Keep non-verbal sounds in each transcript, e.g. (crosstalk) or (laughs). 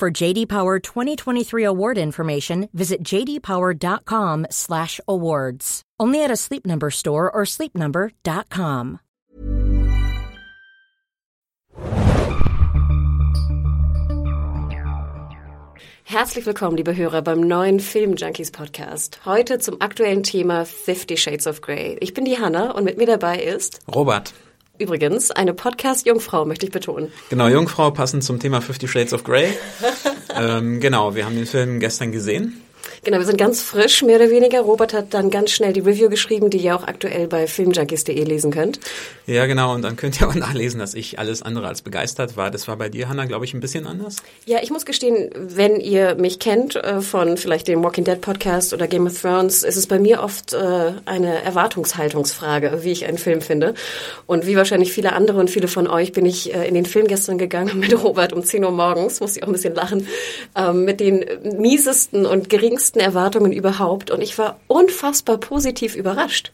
For JD Power 2023 award information, visit jdpower.com/awards. Only at a Sleep Number store or sleepnumber.com. Herzlich willkommen, liebe Hörer, beim neuen Film Junkies Podcast. Heute zum aktuellen Thema Fifty Shades of Grey. Ich bin die Hanna und mit mir dabei ist Robert. Übrigens, eine Podcast-Jungfrau, möchte ich betonen. Genau, Jungfrau passend zum Thema Fifty Shades of Grey. (laughs) ähm, genau, wir haben den Film gestern gesehen. Genau, wir sind ganz frisch, mehr oder weniger. Robert hat dann ganz schnell die Review geschrieben, die ihr auch aktuell bei filmjunkies.de lesen könnt. Ja, genau. Und dann könnt ihr auch (laughs) nachlesen, dass ich alles andere als begeistert war. Das war bei dir, Hannah, glaube ich, ein bisschen anders. Ja, ich muss gestehen, wenn ihr mich kennt äh, von vielleicht dem Walking Dead Podcast oder Game of Thrones, ist es bei mir oft äh, eine Erwartungshaltungsfrage, wie ich einen Film finde. Und wie wahrscheinlich viele andere und viele von euch bin ich äh, in den Film gestern gegangen (laughs) mit Robert um 10 Uhr morgens, muss ich auch ein bisschen lachen, ähm, mit den miesesten und geringsten Erwartungen überhaupt. Und ich war unfassbar positiv überrascht.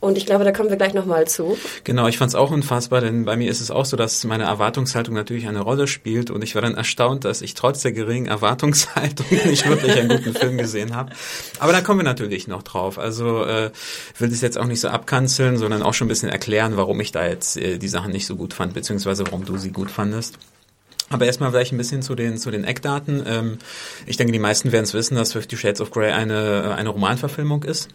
Und ich glaube, da kommen wir gleich nochmal zu. Genau, ich fand es auch unfassbar, denn bei mir ist es auch so, dass meine Erwartungshaltung natürlich eine Rolle spielt. Und ich war dann erstaunt, dass ich trotz der geringen Erwartungshaltung (laughs) nicht wirklich einen guten Film gesehen habe. Aber da kommen wir natürlich noch drauf. Also äh, will das jetzt auch nicht so abkanzeln, sondern auch schon ein bisschen erklären, warum ich da jetzt äh, die Sachen nicht so gut fand, beziehungsweise warum du sie gut fandest. Aber erstmal vielleicht ein bisschen zu den, zu den Eckdaten. Ähm, ich denke, die meisten werden es wissen, dass Fifty Shades of Grey eine, eine Romanverfilmung ist.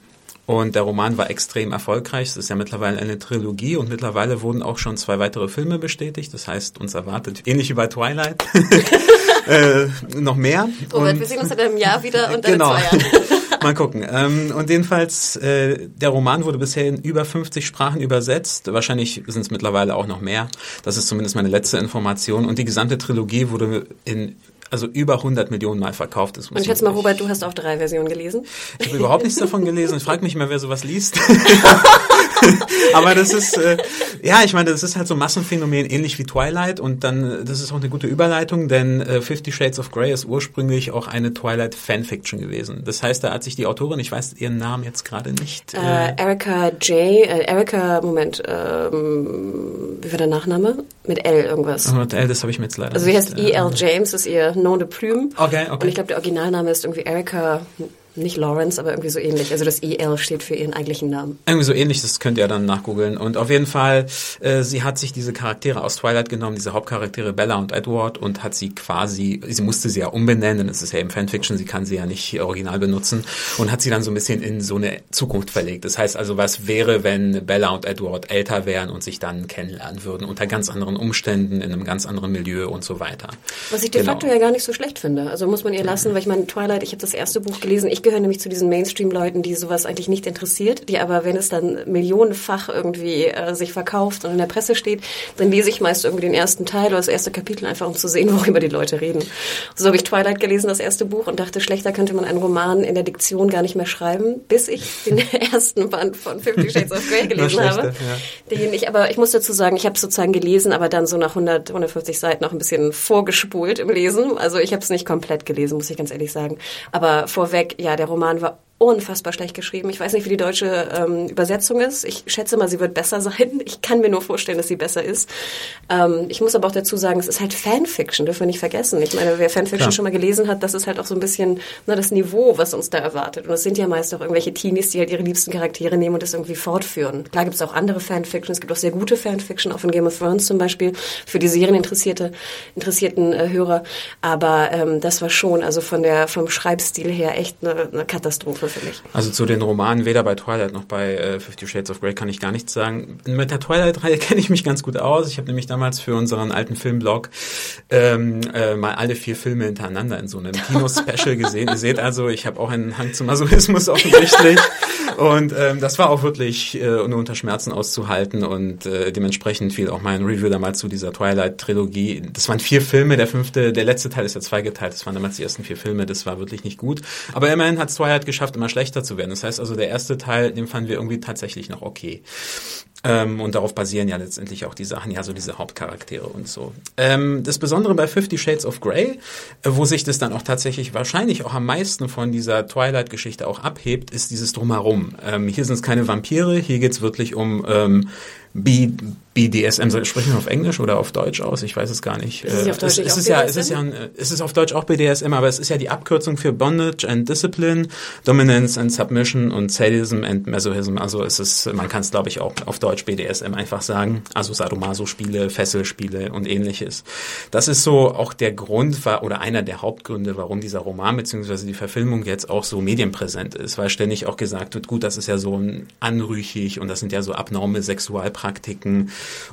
Und der Roman war extrem erfolgreich. Es ist ja mittlerweile eine Trilogie und mittlerweile wurden auch schon zwei weitere Filme bestätigt. Das heißt, uns erwartet, ähnlich wie bei Twilight, (laughs) äh, noch mehr. Robert, und, wir sehen uns in einem Jahr wieder und genau. zwei Jahren. (laughs) Mal gucken. Ähm, und jedenfalls, äh, der Roman wurde bisher in über 50 Sprachen übersetzt. Wahrscheinlich sind es mittlerweile auch noch mehr. Das ist zumindest meine letzte Information. Und die gesamte Trilogie wurde in also über 100 Millionen Mal verkauft ist. Und jetzt mal, Robert, du hast auch drei Versionen gelesen. Ich habe überhaupt nichts davon gelesen. Ich frage mich mal, wer sowas liest. (laughs) Aber das ist, äh, ja, ich meine, das ist halt so ein Massenphänomen, ähnlich wie Twilight. Und dann, das ist auch eine gute Überleitung, denn äh, Fifty Shades of Grey ist ursprünglich auch eine Twilight Fanfiction gewesen. Das heißt, da hat sich die Autorin, ich weiß ihren Namen jetzt gerade nicht. Äh, Erika J, äh, Erika, Moment, ähm, wie war der Nachname? Mit L irgendwas. Oh, mit L, das habe ich mir jetzt leider Also sie heißt E.L. James, ist ihr Nom de Plume. Okay, okay. Und ich glaube, der Originalname ist irgendwie Erika nicht Lawrence, aber irgendwie so ähnlich. Also das EL steht für ihren eigentlichen Namen. Irgendwie so ähnlich, das könnt ihr dann nachgoogeln. Und auf jeden Fall, äh, sie hat sich diese Charaktere aus Twilight genommen, diese Hauptcharaktere Bella und Edward und hat sie quasi, sie musste sie ja umbenennen, denn es ist ja eben Fanfiction, sie kann sie ja nicht original benutzen und hat sie dann so ein bisschen in so eine Zukunft verlegt. Das heißt also, was wäre, wenn Bella und Edward älter wären und sich dann kennenlernen würden unter ganz anderen Umständen, in einem ganz anderen Milieu und so weiter. Was ich de genau. facto ja gar nicht so schlecht finde. Also muss man ihr lassen, weil ich meine, Twilight, ich habe das erste Buch gelesen, ich gehöre nämlich zu diesen Mainstream-Leuten, die sowas eigentlich nicht interessiert, die aber, wenn es dann millionenfach irgendwie äh, sich verkauft und in der Presse steht, dann lese ich meist irgendwie den ersten Teil oder das erste Kapitel einfach, um zu sehen, (laughs) worüber die Leute reden. So habe ich Twilight gelesen, das erste Buch, und dachte, schlechter könnte man einen Roman in der Diktion gar nicht mehr schreiben, bis ich den (laughs) ersten Band von Fifty Shades of Grey gelesen habe. Ja. Den ich, aber ich muss dazu sagen, ich habe es sozusagen gelesen, aber dann so nach 100, 150 Seiten noch ein bisschen vorgespult im Lesen. Also ich habe es nicht komplett gelesen, muss ich ganz ehrlich sagen. Aber vorweg, ja, der Roman Roman war unfassbar schlecht geschrieben. Ich weiß nicht, wie die deutsche ähm, Übersetzung ist. Ich schätze mal, sie wird besser sein. Ich kann mir nur vorstellen, dass sie besser ist. Ähm, ich muss aber auch dazu sagen, es ist halt Fanfiction, dürfen wir nicht vergessen. Ich meine, wer Fanfiction Klar. schon mal gelesen hat, das ist halt auch so ein bisschen ne, das Niveau, was uns da erwartet. Und es sind ja meist auch irgendwelche Teenies, die halt ihre liebsten Charaktere nehmen und das irgendwie fortführen. Klar gibt es auch andere Fanfiction. Es gibt auch sehr gute Fanfiction, auch von Game of Thrones zum Beispiel, für die Serieninteressierte, interessierten äh, Hörer. Aber ähm, das war schon, also von der, vom Schreibstil her echt eine, eine Katastrophe mich. Also zu den Romanen, weder bei Twilight noch bei äh, Fifty Shades of Grey kann ich gar nichts sagen. Mit der Twilight-Reihe (laughs) kenne ich mich ganz gut aus. Ich habe nämlich damals für unseren alten Filmblog ähm, äh, mal alle vier Filme hintereinander in so einem (laughs) Kino-Special gesehen. Ihr seht also, ich habe auch einen Hang zum Masochismus (laughs) offensichtlich. und ähm, das war auch wirklich äh, nur unter Schmerzen auszuhalten und äh, dementsprechend fiel auch mein Review damals zu dieser Twilight-Trilogie. Das waren vier Filme, der fünfte, der letzte Teil ist ja zweigeteilt, das waren damals die ersten vier Filme, das war wirklich nicht gut. Aber immerhin hat Twilight geschafft, immer schlechter zu werden. Das heißt also, der erste Teil, den fanden wir irgendwie tatsächlich noch okay. Ähm, und darauf basieren ja letztendlich auch die Sachen, ja, so diese Hauptcharaktere und so. Ähm, das Besondere bei Fifty Shades of Grey, äh, wo sich das dann auch tatsächlich wahrscheinlich auch am meisten von dieser Twilight-Geschichte auch abhebt, ist dieses Drumherum. Ähm, hier sind es keine Vampire, hier geht's wirklich um ähm, B BDSM, sprechen wir auf Englisch oder auf Deutsch aus? Ich weiß es gar nicht. Ist es, auf Deutsch es, es ist ja, es ist ja, ein, es ist auf Deutsch auch BDSM, aber es ist ja die Abkürzung für Bondage and Discipline, Dominance and Submission und Sadism and Masochism. Also es ist, man kann es glaube ich auch auf Deutsch BDSM einfach sagen. Also Sadomaso-Spiele, Fesselspiele und ähnliches. Das ist so auch der Grund war oder einer der Hauptgründe, warum dieser Roman beziehungsweise die Verfilmung jetzt auch so medienpräsent ist, weil ständig auch gesagt wird, gut, das ist ja so anrüchig und das sind ja so abnorme Sexualpraktiken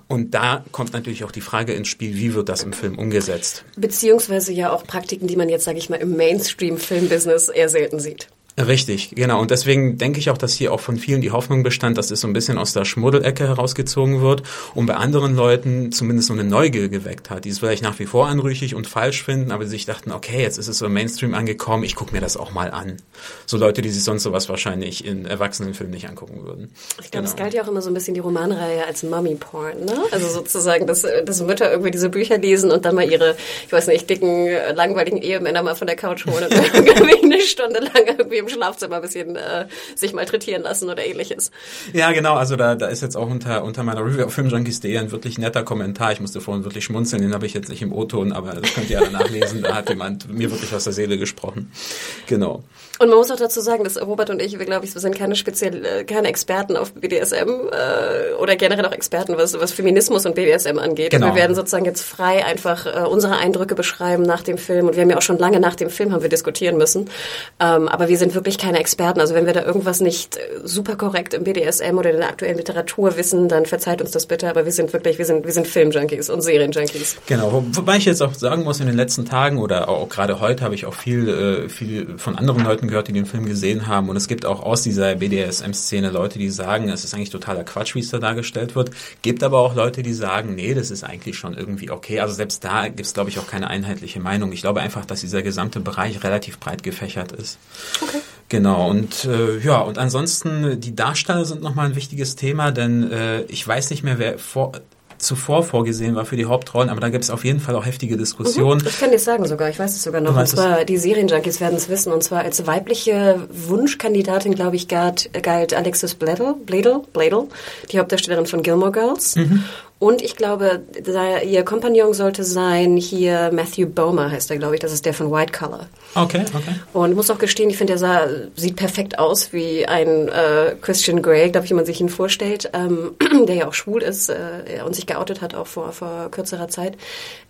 und da kommt natürlich auch die Frage ins Spiel, wie wird das im Film umgesetzt? Beziehungsweise ja auch Praktiken, die man jetzt, sage ich mal, im Mainstream-Filmbusiness eher selten sieht. Richtig, genau. Und deswegen denke ich auch, dass hier auch von vielen die Hoffnung bestand, dass es so ein bisschen aus der Schmuddelecke herausgezogen wird und bei anderen Leuten zumindest so eine Neugier geweckt hat, die es vielleicht nach wie vor anrüchig und falsch finden, aber sich dachten, okay, jetzt ist es so im Mainstream angekommen, ich gucke mir das auch mal an. So Leute, die sich sonst sowas wahrscheinlich in Erwachsenenfilmen nicht angucken würden. Ich glaube, genau. es galt ja auch immer so ein bisschen die Romanreihe als Mummy-Porn, ne? Also sozusagen, dass, dass Mütter irgendwie diese Bücher lesen und dann mal ihre, ich weiß nicht, dicken, langweiligen Ehemänner mal von der Couch holen und (laughs) irgendwie eine Stunde lang irgendwie im Schlafzimmer ein bisschen äh, sich malträtieren lassen oder ähnliches. Ja, genau. Also da, da ist jetzt auch unter, unter meiner Review auf Filmjunkies.de ein wirklich netter Kommentar. Ich musste vorhin wirklich schmunzeln, den habe ich jetzt nicht im O-Ton, aber das könnt ihr ja nachlesen. Da hat jemand mir wirklich aus der Seele gesprochen. Genau. Und man muss auch dazu sagen, dass Robert und ich, wir glaube ich, wir sind keine speziell, äh, keine Experten auf BDSM äh, oder generell auch Experten, was, was Feminismus und BDSM angeht. Genau. Wir werden sozusagen jetzt frei einfach äh, unsere Eindrücke beschreiben nach dem Film. Und wir haben ja auch schon lange nach dem Film haben wir diskutieren müssen. Ähm, aber wir sind wirklich keine Experten. Also wenn wir da irgendwas nicht äh, super korrekt im BDSM oder in der aktuellen Literatur wissen, dann verzeiht uns das bitte. Aber wir sind wirklich, wir sind, wir sind Filmjunkies und Serienjunkies. Genau. Wobei ich jetzt auch sagen muss, in den letzten Tagen oder auch gerade heute habe ich auch viel, äh, viel von anderen Leuten Leuten gehört, die den Film gesehen haben. Und es gibt auch aus dieser BDSM-Szene Leute, die sagen, es ist eigentlich totaler Quatsch, wie es da dargestellt wird. Gibt aber auch Leute, die sagen, nee, das ist eigentlich schon irgendwie okay. Also selbst da gibt es, glaube ich, auch keine einheitliche Meinung. Ich glaube einfach, dass dieser gesamte Bereich relativ breit gefächert ist. Okay. Genau, und äh, ja, und ansonsten, die Darsteller sind nochmal ein wichtiges Thema, denn äh, ich weiß nicht mehr, wer vor, zuvor vorgesehen war für die Hauptrollen, aber da gibt es auf jeden Fall auch heftige Diskussionen. Mhm, ich kann dir sagen sogar, ich weiß es sogar noch. Und zwar, die Serienjunkies werden es wissen, und zwar als weibliche Wunschkandidatin, glaube ich, galt, galt Alexis Bledel, Bledel, Bledel, die Hauptdarstellerin von Gilmore Girls. Mhm. Und ich glaube, ihr Kompagnon sollte sein hier Matthew Bomer heißt er, glaube ich. Das ist der von White Collar. Okay, okay. Und muss auch gestehen, ich finde, der sah, sieht perfekt aus wie ein äh, Christian Grey, glaube ich, wie man sich ihn vorstellt, ähm, (clears throat) der ja auch schwul ist äh, und sich geoutet hat auch vor, vor kürzerer Zeit.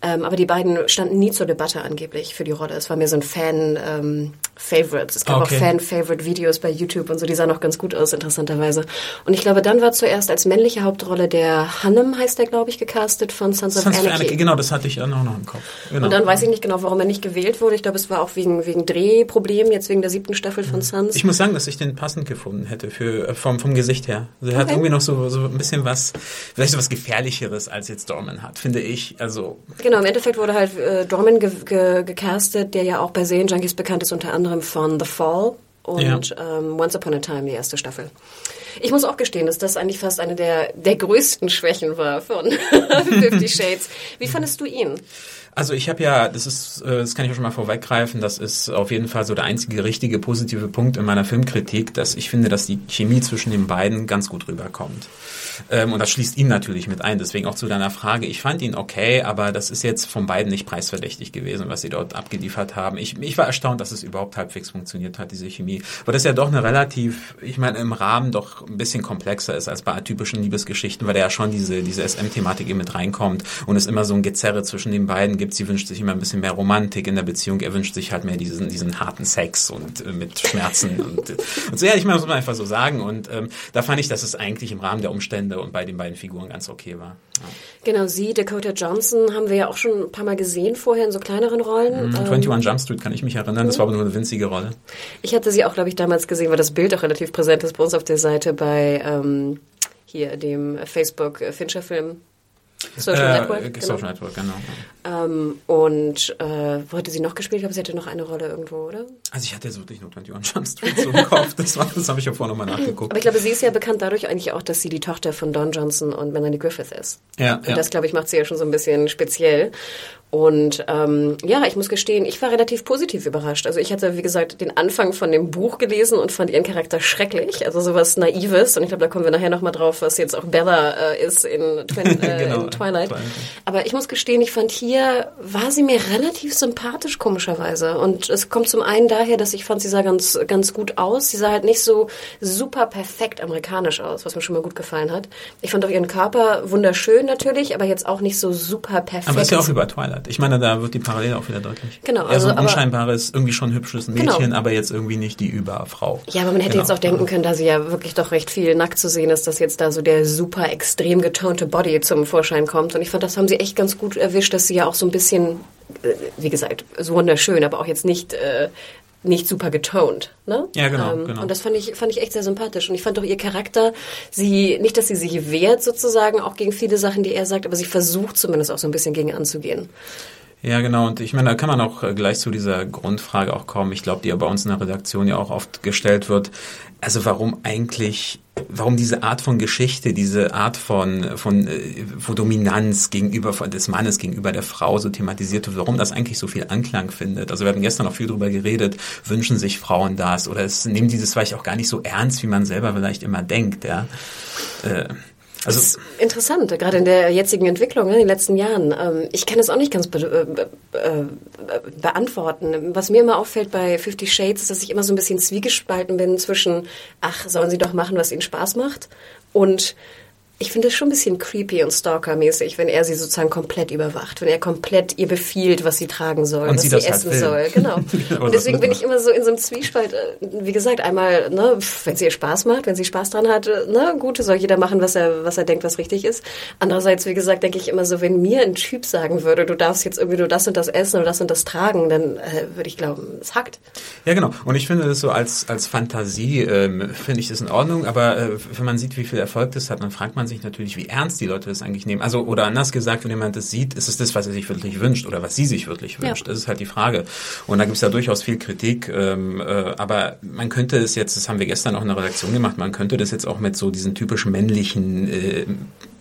Ähm, aber die beiden standen nie zur Debatte angeblich für die Rolle. Es war mir so ein Fan ähm, Favorites. Es gab okay. auch Fan Favorite Videos bei YouTube und so. Die sahen auch ganz gut aus, interessanterweise. Und ich glaube, dann war zuerst als männliche Hauptrolle der Hannem heißt der, glaube ich, gecastet von Sons, Sons of Anarchy. Anarchy. Genau, das hatte ich auch noch im Kopf. Genau. Und dann weiß ich nicht genau, warum er nicht gewählt wurde. Ich glaube, es war auch wegen, wegen Drehproblemen, jetzt wegen der siebten Staffel von Sons. Ich muss sagen, dass ich den passend gefunden hätte für, äh, vom, vom Gesicht her. Also er okay. hat irgendwie noch so, so ein bisschen was, vielleicht so was Gefährlicheres als jetzt Dorman hat, finde ich. Also. Genau, im Endeffekt wurde halt äh, Dorman ge ge gecastet, der ja auch bei Serienjunkies bekannt ist, unter anderem von The Fall und ja. ähm, Once Upon a Time, die erste Staffel. Ich muss auch gestehen, dass das eigentlich fast eine der, der größten Schwächen war von (laughs) Fifty Shades. Wie fandest du ihn? Also ich habe ja, das ist, äh, das kann ich auch schon mal vorweggreifen, das ist auf jeden Fall so der einzige richtige positive Punkt in meiner Filmkritik, dass ich finde, dass die Chemie zwischen den beiden ganz gut rüberkommt. Ähm, und das schließt ihn natürlich mit ein. Deswegen auch zu deiner Frage. Ich fand ihn okay, aber das ist jetzt von beiden nicht preisverdächtig gewesen, was sie dort abgeliefert haben. Ich, ich war erstaunt, dass es überhaupt halbwegs funktioniert hat, diese Chemie. Weil das ja doch eine relativ, ich meine, im Rahmen doch ein bisschen komplexer ist als bei typischen Liebesgeschichten, weil da ja schon diese, diese SM-Thematik eben mit reinkommt und es immer so ein Gezerre zwischen den beiden gibt gibt. Sie wünscht sich immer ein bisschen mehr Romantik in der Beziehung. Er wünscht sich halt mehr diesen, diesen harten Sex und äh, mit Schmerzen und, und so. Ja, ich meine, muss man einfach so sagen. Und ähm, da fand ich, dass es eigentlich im Rahmen der Umstände und bei den beiden Figuren ganz okay war. Ja. Genau, sie, Dakota Johnson, haben wir ja auch schon ein paar Mal gesehen vorher in so kleineren Rollen. Mhm, 21 ähm, Jump Street kann ich mich erinnern, das war aber nur eine winzige Rolle. Ich hatte sie auch, glaube ich, damals gesehen, weil das Bild auch relativ präsent ist bei uns auf der Seite bei ähm, hier dem Facebook-Fincher-Film Social äh, Network. Genau. Social Network, genau. Ähm, und äh, wo hatte sie noch gespielt? Ich glaube, sie hatte noch eine Rolle irgendwo, oder? Also ich hatte jetzt wirklich nur 21 Jump Street so im Kopf. Das, das habe ich ja vorher nochmal nachgeguckt. Aber ich glaube, sie ist ja bekannt dadurch eigentlich auch, dass sie die Tochter von Don Johnson und Melanie Griffith ist. Ja, und ja. das, glaube ich, macht sie ja schon so ein bisschen speziell. Und ähm, ja, ich muss gestehen, ich war relativ positiv überrascht. Also ich hatte, wie gesagt, den Anfang von dem Buch gelesen und fand ihren Charakter schrecklich. Also sowas Naives. Und ich glaube, da kommen wir nachher nochmal drauf, was jetzt auch Bella äh, ist in, Twin, (laughs) äh, genau, in Twilight. Twilight. Aber ich muss gestehen, ich fand hier, war sie mir relativ sympathisch, komischerweise. Und es kommt zum einen daher, dass ich fand, sie sah ganz, ganz gut aus. Sie sah halt nicht so super perfekt amerikanisch aus, was mir schon mal gut gefallen hat. Ich fand auch ihren Körper wunderschön natürlich, aber jetzt auch nicht so super perfekt. Aber ist ja auch über Twilight. Ich meine, da wird die Parallele auch wieder deutlich. Genau. Also, also ein unscheinbares, irgendwie schon hübsches Mädchen, genau. aber jetzt irgendwie nicht die Überfrau. Ja, aber man hätte genau. jetzt auch denken können, da sie ja wirklich doch recht viel nackt zu sehen ist, dass jetzt da so der super extrem getonte Body zum Vorschein kommt. Und ich fand, das haben sie echt ganz gut erwischt, dass sie ja auch so ein bisschen, äh, wie gesagt, so wunderschön, aber auch jetzt nicht äh, nicht super getoned. Ne? Ja, genau, ähm, genau. Und das fand ich, fand ich echt sehr sympathisch. Und ich fand auch ihr Charakter, sie, nicht, dass sie sich wehrt sozusagen, auch gegen viele Sachen, die er sagt, aber sie versucht zumindest auch so ein bisschen gegen anzugehen. Ja, genau. Und ich meine, da kann man auch äh, gleich zu dieser Grundfrage auch kommen. Ich glaube, die ja bei uns in der Redaktion ja auch oft gestellt wird. Also warum eigentlich, warum diese Art von Geschichte, diese Art von, von, von äh, Dominanz gegenüber des Mannes gegenüber der Frau so thematisiert wird, warum das eigentlich so viel Anklang findet. Also wir haben gestern auch viel darüber geredet, wünschen sich Frauen das oder es nehmen dieses vielleicht auch gar nicht so ernst, wie man selber vielleicht immer denkt, ja. Äh, also das ist interessant, gerade in der jetzigen Entwicklung, ne, in den letzten Jahren. Ähm, ich kann es auch nicht ganz be äh, äh, beantworten. Was mir immer auffällt bei Fifty Shades ist, dass ich immer so ein bisschen zwiegespalten bin zwischen, ach, sollen sie doch machen, was ihnen Spaß macht und ich finde es schon ein bisschen creepy und stalkermäßig, wenn er sie sozusagen komplett überwacht, wenn er komplett ihr befiehlt, was sie tragen soll, und was sie, sie essen halt soll. Genau. (laughs) und deswegen bin ich immer so in so einem Zwiespalt. Äh, wie gesagt, einmal, ne, wenn sie ihr Spaß macht, wenn sie Spaß dran hat, äh, ne, gut, soll jeder machen, was er, was er denkt, was richtig ist. Andererseits, wie gesagt, denke ich immer so, wenn mir ein Typ sagen würde, du darfst jetzt irgendwie nur das und das essen oder das und das tragen, dann äh, würde ich glauben, es hackt. Ja, genau. Und ich finde das so als, als Fantasie, ähm, finde ich das in Ordnung, aber äh, wenn man sieht, wie viel Erfolg das hat, dann fragt man man sich natürlich, wie ernst die Leute das eigentlich nehmen. Also, oder anders gesagt, wenn jemand das sieht, ist es das, was er sich wirklich wünscht oder was sie sich wirklich wünscht. Ja. Das ist halt die Frage. Und da gibt es ja durchaus viel Kritik. Ähm, äh, aber man könnte es jetzt, das haben wir gestern auch in der Redaktion gemacht, man könnte das jetzt auch mit so diesen typisch männlichen äh,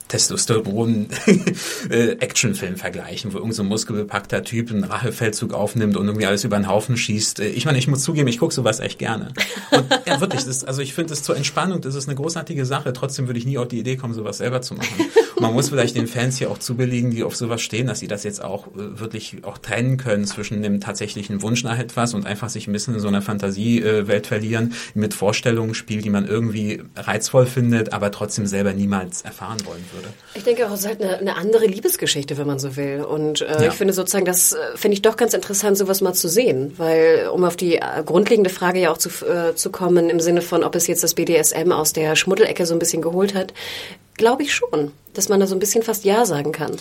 Testosteron-Actionfilm (laughs) äh, vergleichen, wo irgendein so muskelbepackter Typ einen Rachefeldzug aufnimmt und irgendwie alles über den Haufen schießt. Äh, ich meine, ich muss zugeben, ich gucke sowas echt gerne. Und ja, wirklich, das, also ich finde es zur Entspannung, das ist eine großartige Sache. Trotzdem würde ich nie auf die Idee kommen, sowas selber zu machen. Und man muss vielleicht den Fans hier auch zubilligen, die auf sowas stehen, dass sie das jetzt auch äh, wirklich auch trennen können zwischen dem tatsächlichen Wunsch nach etwas und einfach sich ein bisschen in so einer Fantasiewelt verlieren, mit Vorstellungen spielt, die man irgendwie reizvoll findet, aber trotzdem selber niemals erfahren wollen würde würde. Ich denke auch, es ist halt eine, eine andere Liebesgeschichte, wenn man so will. Und äh, ja. ich finde sozusagen, das äh, finde ich doch ganz interessant, sowas mal zu sehen. Weil, um auf die äh, grundlegende Frage ja auch zu, äh, zu kommen, im Sinne von, ob es jetzt das BDSM aus der Schmuddelecke so ein bisschen geholt hat, glaube ich schon, dass man da so ein bisschen fast Ja sagen kann.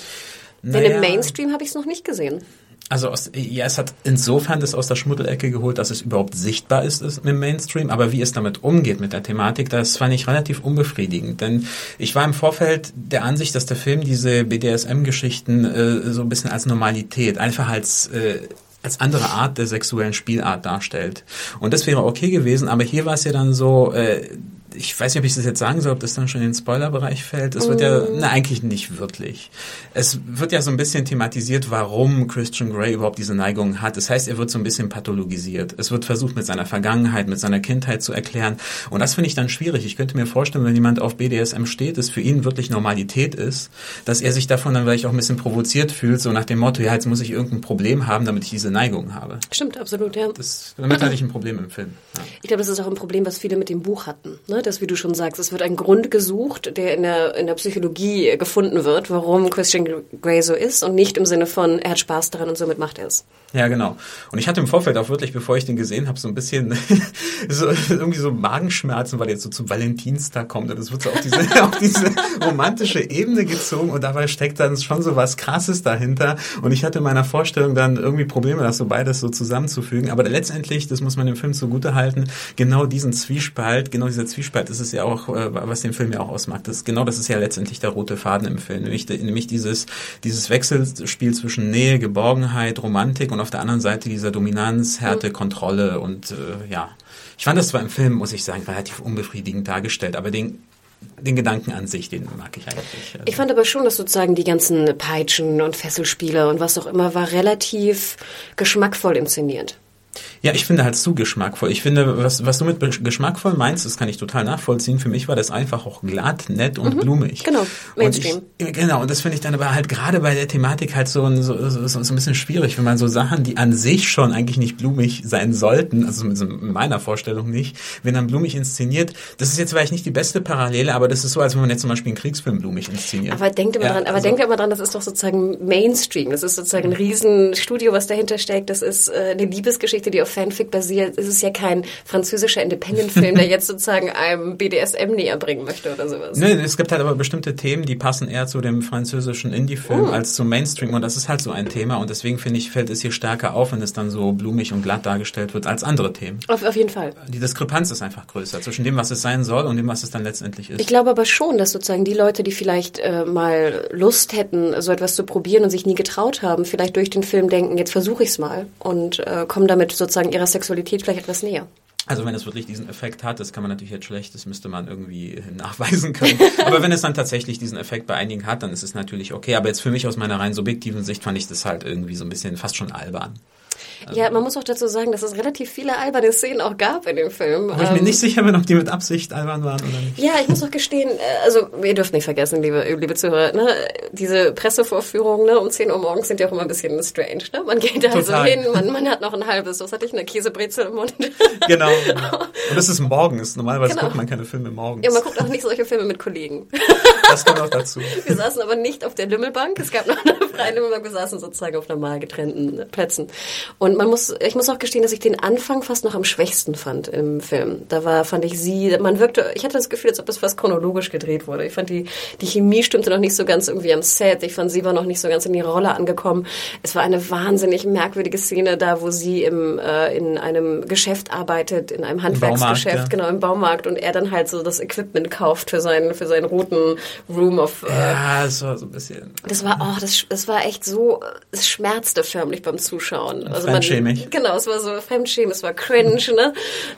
Naja. Denn im Mainstream habe ich es noch nicht gesehen. Also aus, ja, es hat insofern das aus der Schmuddelecke geholt, dass es überhaupt sichtbar ist, ist im Mainstream. Aber wie es damit umgeht mit der Thematik, das fand ich relativ unbefriedigend. Denn ich war im Vorfeld der Ansicht, dass der Film diese BDSM-Geschichten äh, so ein bisschen als Normalität, einfach als äh, als andere Art der sexuellen Spielart darstellt. Und das wäre okay gewesen, aber hier war es ja dann so, äh, ich weiß nicht, ob ich das jetzt sagen soll, ob das dann schon in den Spoilerbereich fällt. Es wird ja, mm. na, eigentlich nicht wirklich. Es wird ja so ein bisschen thematisiert, warum Christian Grey überhaupt diese Neigung hat. Das heißt, er wird so ein bisschen pathologisiert. Es wird versucht, mit seiner Vergangenheit, mit seiner Kindheit zu erklären. Und das finde ich dann schwierig. Ich könnte mir vorstellen, wenn jemand auf BDSM steht, es für ihn wirklich Normalität ist, dass er sich davon dann vielleicht auch ein bisschen provoziert fühlt, so nach dem Motto, ja, jetzt muss ich irgendein Problem haben, damit ich diese Neigung habe. Stimmt, absolut, ja. Das, damit hatte ich ein Problem im Film. Ja. Ich glaube, das ist auch ein Problem, was viele mit dem Buch hatten. Ne? Hat das, wie du schon sagst. Es wird ein Grund gesucht, der in der, in der Psychologie gefunden wird, warum Christian Grey so ist und nicht im Sinne von, er hat Spaß daran und somit macht er es. Ja, genau. Und ich hatte im Vorfeld auch wirklich, bevor ich den gesehen habe, so ein bisschen (laughs) so, irgendwie so Magenschmerzen, weil jetzt so zum Valentinstag kommt. Und es wird so auf diese, (laughs) auf diese romantische Ebene gezogen und dabei steckt dann schon so was Krasses dahinter. Und ich hatte in meiner Vorstellung dann irgendwie Probleme, das so beides so zusammenzufügen. Aber letztendlich, das muss man dem Film zugute halten, genau diesen Zwiespalt, genau dieser Zwiespalt ist es ja auch, äh, was den Film ja auch ausmacht. Das, genau das ist ja letztendlich der rote Faden im Film. Nämlich, nämlich dieses, dieses Wechselspiel zwischen Nähe, Geborgenheit, Romantik und auf der anderen Seite dieser Dominanz, Härte, Kontrolle und äh, ja. Ich fand das zwar im Film, muss ich sagen, relativ unbefriedigend dargestellt, aber den den Gedanken an sich, den mag ich eigentlich. Also. Ich fand aber schon, dass sozusagen die ganzen Peitschen und Fesselspiele und was auch immer war relativ geschmackvoll inszeniert. Ja, ich finde halt zu geschmackvoll. Ich finde, was, was du mit geschmackvoll meinst, das kann ich total nachvollziehen. Für mich war das einfach auch glatt, nett und mhm, blumig. Genau, Mainstream. Und ich, genau, und das finde ich dann aber halt gerade bei der Thematik halt so, so, so, so ein bisschen schwierig, wenn man so Sachen, die an sich schon eigentlich nicht blumig sein sollten, also in meiner Vorstellung nicht, wenn dann blumig inszeniert, das ist jetzt vielleicht nicht die beste Parallele, aber das ist so, als wenn man jetzt zum Beispiel einen Kriegsfilm blumig inszeniert. Aber denkt immer ja, dran, aber also, denkt immer dran, das ist doch sozusagen Mainstream. Das ist sozusagen ein Riesenstudio, was dahinter steckt. Das ist äh, eine Liebesgeschichte, die auf Fanfic basiert. Es ist ja kein französischer Independent-Film, der jetzt sozusagen einem BDSM näher bringen möchte oder sowas. Nee, es gibt halt aber bestimmte Themen, die passen eher zu dem französischen Indie-Film oh. als zum Mainstream und das ist halt so ein Thema und deswegen finde ich, fällt es hier stärker auf, wenn es dann so blumig und glatt dargestellt wird als andere Themen. Auf, auf jeden Fall. Die Diskrepanz ist einfach größer zwischen dem, was es sein soll und dem, was es dann letztendlich ist. Ich glaube aber schon, dass sozusagen die Leute, die vielleicht äh, mal Lust hätten, so etwas zu probieren und sich nie getraut haben, vielleicht durch den Film denken, jetzt versuche ich es mal und äh, kommen damit sozusagen ihrer Sexualität vielleicht etwas näher. Also wenn es wirklich diesen Effekt hat, das kann man natürlich jetzt schlecht, das müsste man irgendwie nachweisen können. (laughs) Aber wenn es dann tatsächlich diesen Effekt bei einigen hat, dann ist es natürlich okay. Aber jetzt für mich aus meiner rein subjektiven Sicht fand ich das halt irgendwie so ein bisschen fast schon albern. Ja, man muss auch dazu sagen, dass es relativ viele alberne Szenen auch gab in dem Film. Wo ich mir nicht sicher bin, ob die mit Absicht albern waren oder nicht. Ja, ich muss auch gestehen, äh, also ihr dürft nicht vergessen, liebe, liebe Zuhörer, ne, diese Pressevorführungen ne, um 10 Uhr morgens sind ja auch immer ein bisschen strange. Ne? Man geht da Total. so hin, man, man hat noch ein halbes, was hatte ich, eine Käsebrezel im Mund. (laughs) Genau. (laughs) Und das ist morgens. Normalerweise genau. guckt man keine Filme morgens. Ja, man guckt auch nicht solche Filme mit Kollegen. (laughs) Das kommt auch dazu. Wir saßen aber nicht auf der Lümmelbank. Es gab noch eine freie Lümmelbank. Wir saßen sozusagen auf normal getrennten Plätzen. Und man muss, ich muss auch gestehen, dass ich den Anfang fast noch am schwächsten fand im Film. Da war, fand ich sie, man wirkte, ich hatte das Gefühl, als ob das fast chronologisch gedreht wurde. Ich fand die, die Chemie stimmte noch nicht so ganz irgendwie am Set. Ich fand, sie war noch nicht so ganz in ihre Rolle angekommen. Es war eine wahnsinnig merkwürdige Szene da, wo sie im, äh, in einem Geschäft arbeitet, in einem Handwerksgeschäft, ja. genau, im Baumarkt und er dann halt so das Equipment kauft für seinen, für seinen roten Room of. Äh, ja, das war so ein bisschen. Das war, oh, das, das war echt so, es schmerzte förmlich beim Zuschauen. Also Fremdschämig. Man, genau, es war so Fremdschämen, es war cringe, ne?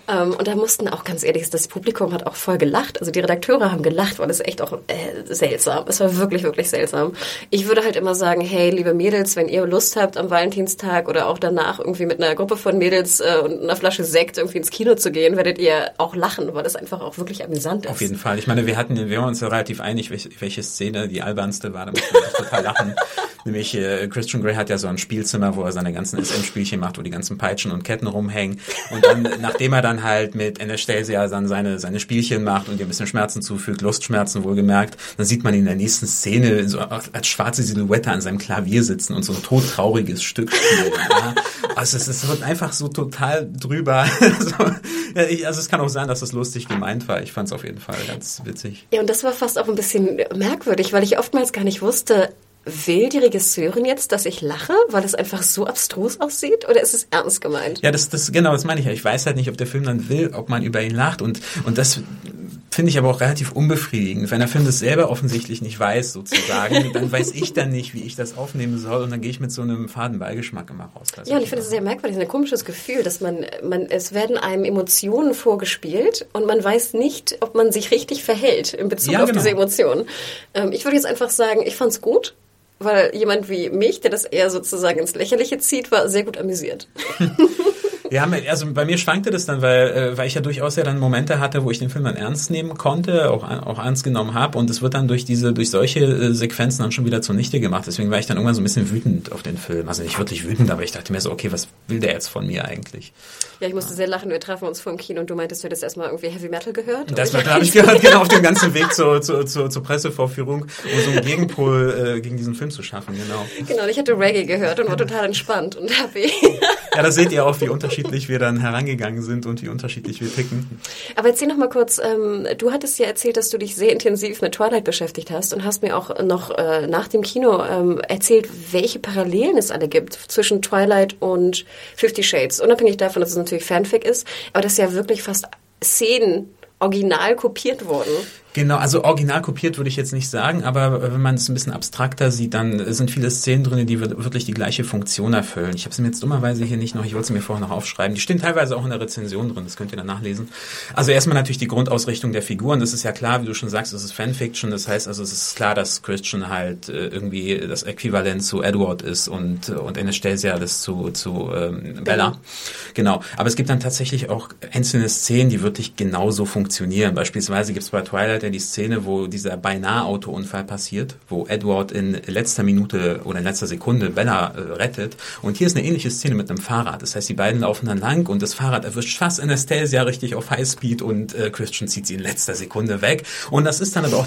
Ähm, und da mussten auch ganz ehrlich, das Publikum hat auch voll gelacht. Also die Redakteure haben gelacht, weil es echt auch äh, seltsam. Es war wirklich, wirklich seltsam. Ich würde halt immer sagen, hey, liebe Mädels, wenn ihr Lust habt, am Valentinstag oder auch danach irgendwie mit einer Gruppe von Mädels äh, und einer Flasche Sekt irgendwie ins Kino zu gehen, werdet ihr auch lachen, weil das einfach auch wirklich amüsant ist. Auf jeden Fall. Ich meine, wir hatten, wir waren uns ja relativ einig, welche, welche Szene die albernste war. Da mussten wir total lachen. (laughs) Nämlich äh, Christian Grey hat ja so ein Spielzimmer, wo er seine ganzen SM-Spielchen macht, wo die ganzen Peitschen und Ketten rumhängen. Und dann, (laughs) nachdem er dann halt mit Anastasia dann seine, seine Spielchen macht und ihr ein bisschen Schmerzen zufügt, Lustschmerzen wohlgemerkt, dann sieht man ihn in der nächsten Szene so als schwarze Silhouette an seinem Klavier sitzen und so ein todtrauriges Stück spielen. ja. Also es, es wird einfach so total drüber. (laughs) also es kann auch sein, dass es lustig gemeint war. Ich fand es auf jeden Fall ganz witzig. Ja, und das war fast auch ein bisschen merkwürdig, weil ich oftmals gar nicht wusste, will die Regisseurin jetzt, dass ich lache, weil es einfach so abstrus aussieht, oder ist es ernst gemeint? Ja, das, das genau, das meine ich ja. Ich weiß halt nicht, ob der Film dann will, ob man über ihn lacht und und das finde ich aber auch relativ unbefriedigend. Wenn der Film das selber offensichtlich nicht weiß, sozusagen, (laughs) dann weiß ich dann nicht, wie ich das aufnehmen soll und dann gehe ich mit so einem faden Beigeschmack immer raus. Ja, und ich finde es sehr merkwürdig, ein komisches Gefühl, dass man, man, es werden einem Emotionen vorgespielt und man weiß nicht, ob man sich richtig verhält in Bezug ja, auf genau. diese Emotionen. Ähm, ich würde jetzt einfach sagen, ich fand es gut weil jemand wie mich, der das eher sozusagen ins Lächerliche zieht, war sehr gut amüsiert. (laughs) Ja, also bei mir schwankte das dann, weil, äh, weil ich ja durchaus ja dann Momente hatte, wo ich den Film dann ernst nehmen konnte, auch, auch ernst genommen habe und es wird dann durch diese, durch solche äh, Sequenzen dann schon wieder zunichte gemacht. Deswegen war ich dann irgendwann so ein bisschen wütend auf den Film. Also nicht wirklich wütend, aber ich dachte mir so, okay, was will der jetzt von mir eigentlich? Ja, ich musste sehr lachen. Wir trafen uns vor dem Kino und du meintest, du hättest erstmal irgendwie Heavy Metal gehört. Das habe ich gehört, genau, auf dem ganzen Weg zur, zur, zur, zur Pressevorführung, um so einen Gegenpol äh, gegen diesen Film zu schaffen, genau. Genau, ich hatte Reggae gehört und war total entspannt und happy. Ja, da seht ihr auch, wie unterschiedlich wir dann herangegangen sind und wie unterschiedlich wir ticken. Aber erzähl noch mal kurz, ähm, du hattest ja erzählt, dass du dich sehr intensiv mit Twilight beschäftigt hast und hast mir auch noch äh, nach dem Kino ähm, erzählt, welche Parallelen es alle gibt zwischen Twilight und Fifty Shades. Unabhängig davon, dass es natürlich Fanfic ist, aber dass ja wirklich fast Szenen original kopiert wurden. Genau, also original kopiert würde ich jetzt nicht sagen, aber wenn man es ein bisschen abstrakter sieht, dann sind viele Szenen drin, die wirklich die gleiche Funktion erfüllen. Ich habe sie mir jetzt dummerweise hier nicht noch, ich wollte sie mir vorher noch aufschreiben. Die stehen teilweise auch in der Rezension drin, das könnt ihr dann nachlesen. Also erstmal natürlich die Grundausrichtung der Figuren, das ist ja klar, wie du schon sagst, es ist Fanfiction, das heißt also es ist klar, dass Christian halt äh, irgendwie das Äquivalent zu Edward ist und, und Anastasia das zu, zu ähm, Bella. Genau, aber es gibt dann tatsächlich auch einzelne Szenen, die wirklich genauso funktionieren. Beispielsweise gibt es bei Twilight ja die Szene, wo dieser beinahe Autounfall passiert, wo Edward in letzter Minute oder in letzter Sekunde Bella äh, rettet. Und hier ist eine ähnliche Szene mit einem Fahrrad. Das heißt, die beiden laufen dann lang und das Fahrrad erwischt fast Anastasia richtig auf Highspeed und äh, Christian zieht sie in letzter Sekunde weg. Und das ist dann aber auch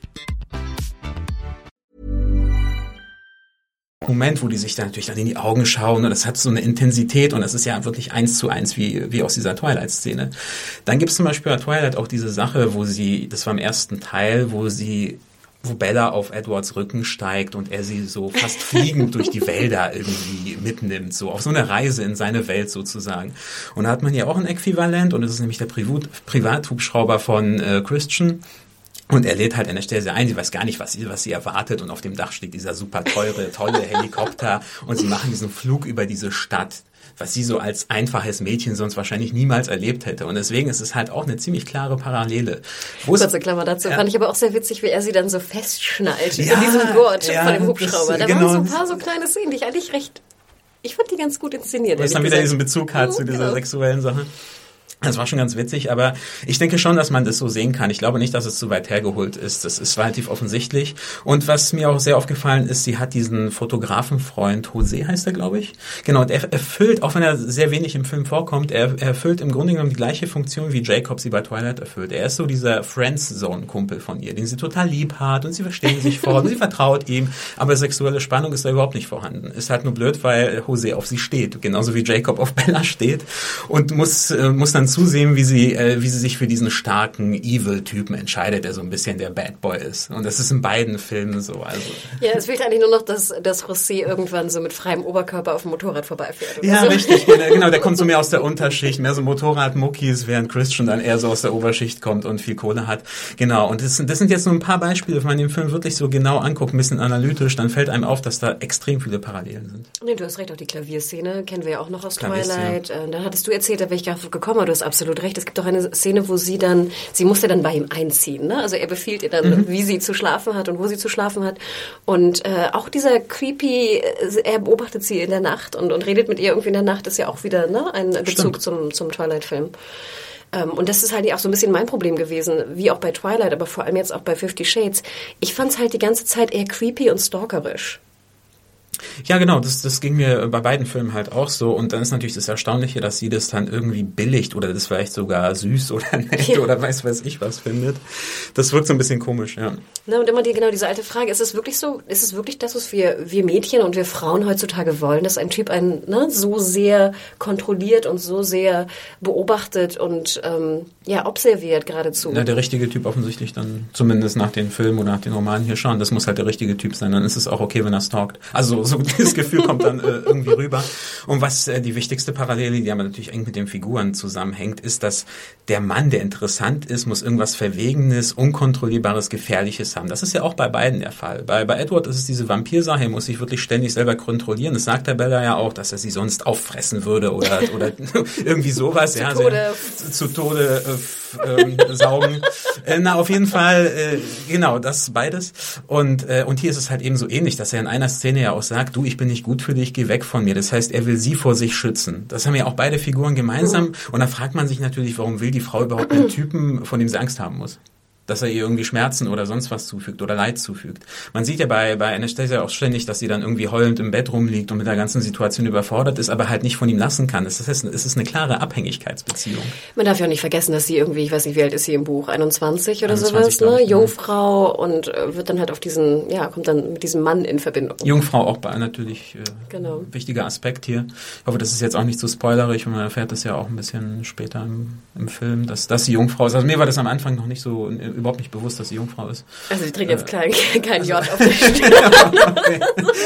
Moment, wo die sich dann natürlich dann in die Augen schauen und das hat so eine Intensität und das ist ja wirklich eins zu eins wie, wie aus dieser Twilight-Szene. Dann gibt es zum Beispiel bei Twilight auch diese Sache, wo sie, das war im ersten Teil, wo sie wo Bella auf Edwards Rücken steigt und er sie so fast (laughs) fliegend durch die Wälder irgendwie mitnimmt, so auf so eine Reise in seine Welt sozusagen. Und da hat man ja auch ein Äquivalent und das ist nämlich der Privat Privathubschrauber von äh, Christian, und er lädt halt an der Stelle ein, sie weiß gar nicht, was sie, was sie erwartet. Und auf dem Dach steht dieser super teure, tolle Helikopter. Und sie machen diesen Flug über diese Stadt, was sie so als einfaches Mädchen sonst wahrscheinlich niemals erlebt hätte. Und deswegen ist es halt auch eine ziemlich klare Parallele. Wo Kurze Klammer dazu ja. fand ich aber auch sehr witzig, wie er sie dann so festschnallt ja, in diesem Gurt ja, von dem Hubschrauber. Das, da genau, waren so ein paar so kleine Szenen, die ich eigentlich recht ich fand die ganz gut inszeniert. Weil es dann wieder diesen Bezug hat zu dieser genau. sexuellen Sache. Das war schon ganz witzig, aber ich denke schon, dass man das so sehen kann. Ich glaube nicht, dass es zu weit hergeholt ist. Das ist relativ offensichtlich. Und was mir auch sehr aufgefallen ist, sie hat diesen Fotografenfreund, José heißt er, glaube ich. Genau, und er erfüllt, auch wenn er sehr wenig im Film vorkommt, er, er erfüllt im Grunde genommen die gleiche Funktion, wie Jacob sie bei Twilight erfüllt. Er ist so dieser Friends-Zone-Kumpel von ihr, den sie total lieb hat und sie verstehen sich vor und sie vertraut ihm, aber sexuelle Spannung ist da überhaupt nicht vorhanden. Ist halt nur blöd, weil José auf sie steht, genauso wie Jacob auf Bella steht und muss, äh, muss dann zusehen, wie sie, äh, wie sie sich für diesen starken Evil-Typen entscheidet, der so ein bisschen der Bad Boy ist. Und das ist in beiden Filmen so. Also. Ja, es fehlt eigentlich nur noch, dass, dass José irgendwann so mit freiem Oberkörper auf dem Motorrad vorbeifährt. Ja, so. richtig. genau, der kommt so mehr aus der Unterschicht, mehr so Motorrad-Muckis, während Christian dann eher so aus der Oberschicht kommt und viel Kohle hat. Genau. Und das, das sind jetzt nur ein paar Beispiele, wenn man den Film wirklich so genau anguckt, ein bisschen analytisch, dann fällt einem auf, dass da extrem viele Parallelen sind. Nee, du hast recht, auch die Klavierszene kennen wir ja auch noch aus Twilight. Äh, dann hattest du erzählt, da wäre ich gerade gekommen, du hast absolut recht. Es gibt auch eine Szene, wo sie dann, sie musste dann bei ihm einziehen. Ne? Also er befiehlt ihr dann, mhm. wie sie zu schlafen hat und wo sie zu schlafen hat. Und äh, auch dieser creepy, äh, er beobachtet sie in der Nacht und, und redet mit ihr irgendwie in der Nacht, ist ja auch wieder ne, ein Bezug zum, zum Twilight-Film. Ähm, und das ist halt auch so ein bisschen mein Problem gewesen, wie auch bei Twilight, aber vor allem jetzt auch bei Fifty Shades. Ich fand es halt die ganze Zeit eher creepy und stalkerisch. Ja, genau, das, das ging mir bei beiden Filmen halt auch so. Und dann ist natürlich das Erstaunliche, dass sie das dann irgendwie billigt oder das vielleicht sogar süß oder (laughs) nett ja. oder weiß weiß ich was findet. Das wirkt so ein bisschen komisch, ja. Na, und immer die, genau diese alte Frage, ist es wirklich so, ist es wirklich das, was wir, wir Mädchen und wir Frauen heutzutage wollen, dass ein Typ einen ne, so sehr kontrolliert und so sehr beobachtet und ähm, ja, observiert geradezu? Ja, der richtige Typ offensichtlich dann, zumindest nach den Filmen oder nach den Romanen hier schon. Das muss halt der richtige Typ sein. Dann ist es auch okay, wenn er stalkt. Also so (laughs) das Gefühl kommt dann äh, irgendwie rüber. Und was äh, die wichtigste Parallele, die aber natürlich eng mit den Figuren zusammenhängt, ist, dass der Mann, der interessant ist, muss irgendwas Verwegenes, Unkontrollierbares, Gefährliches haben. Das ist ja auch bei beiden der Fall. Bei, bei Edward ist es diese Vampirsache, er muss sich wirklich ständig selber kontrollieren. Das sagt der Bella ja auch, dass er sie sonst auffressen würde oder, oder (laughs) irgendwie sowas. Zu ja, Tode. Sehr, zu Tode äh, f- ähm, saugen. äh, na, auf jeden Fall, äh, genau, das beides. Und, äh, und hier ist es halt eben so ähnlich, dass er in einer Szene ja auch sagt, du, ich bin nicht gut für dich, geh weg von mir. Das heißt, er will sie vor sich schützen. Das haben ja auch beide Figuren gemeinsam. Und da fragt man sich natürlich, warum will die Frau überhaupt einen Typen, von dem sie Angst haben muss? Dass er ihr irgendwie Schmerzen oder sonst was zufügt oder Leid zufügt. Man sieht ja bei, bei Anastasia auch ständig, dass sie dann irgendwie heulend im Bett rumliegt und mit der ganzen Situation überfordert ist, aber halt nicht von ihm lassen kann. Das heißt, es ist eine klare Abhängigkeitsbeziehung. Man darf ja auch nicht vergessen, dass sie irgendwie, ich weiß nicht, wie alt ist sie im Buch, 21 oder 21, sowas, ne? ich, ja. Jungfrau und äh, wird dann halt auf diesen, ja, kommt dann mit diesem Mann in Verbindung. Jungfrau auch bei natürlich äh, Genau. wichtiger Aspekt hier. Ich hoffe, das ist jetzt auch nicht zu spoilerig, und man erfährt das ja auch ein bisschen später im, im Film, dass, dass sie Jungfrau ist. Also mir war das am Anfang noch nicht so, äh, überhaupt nicht bewusst, dass sie Jungfrau ist. Also ich trinke jetzt Äh. kein, (laughs) kein J auf (laughs) die Stirn. okay.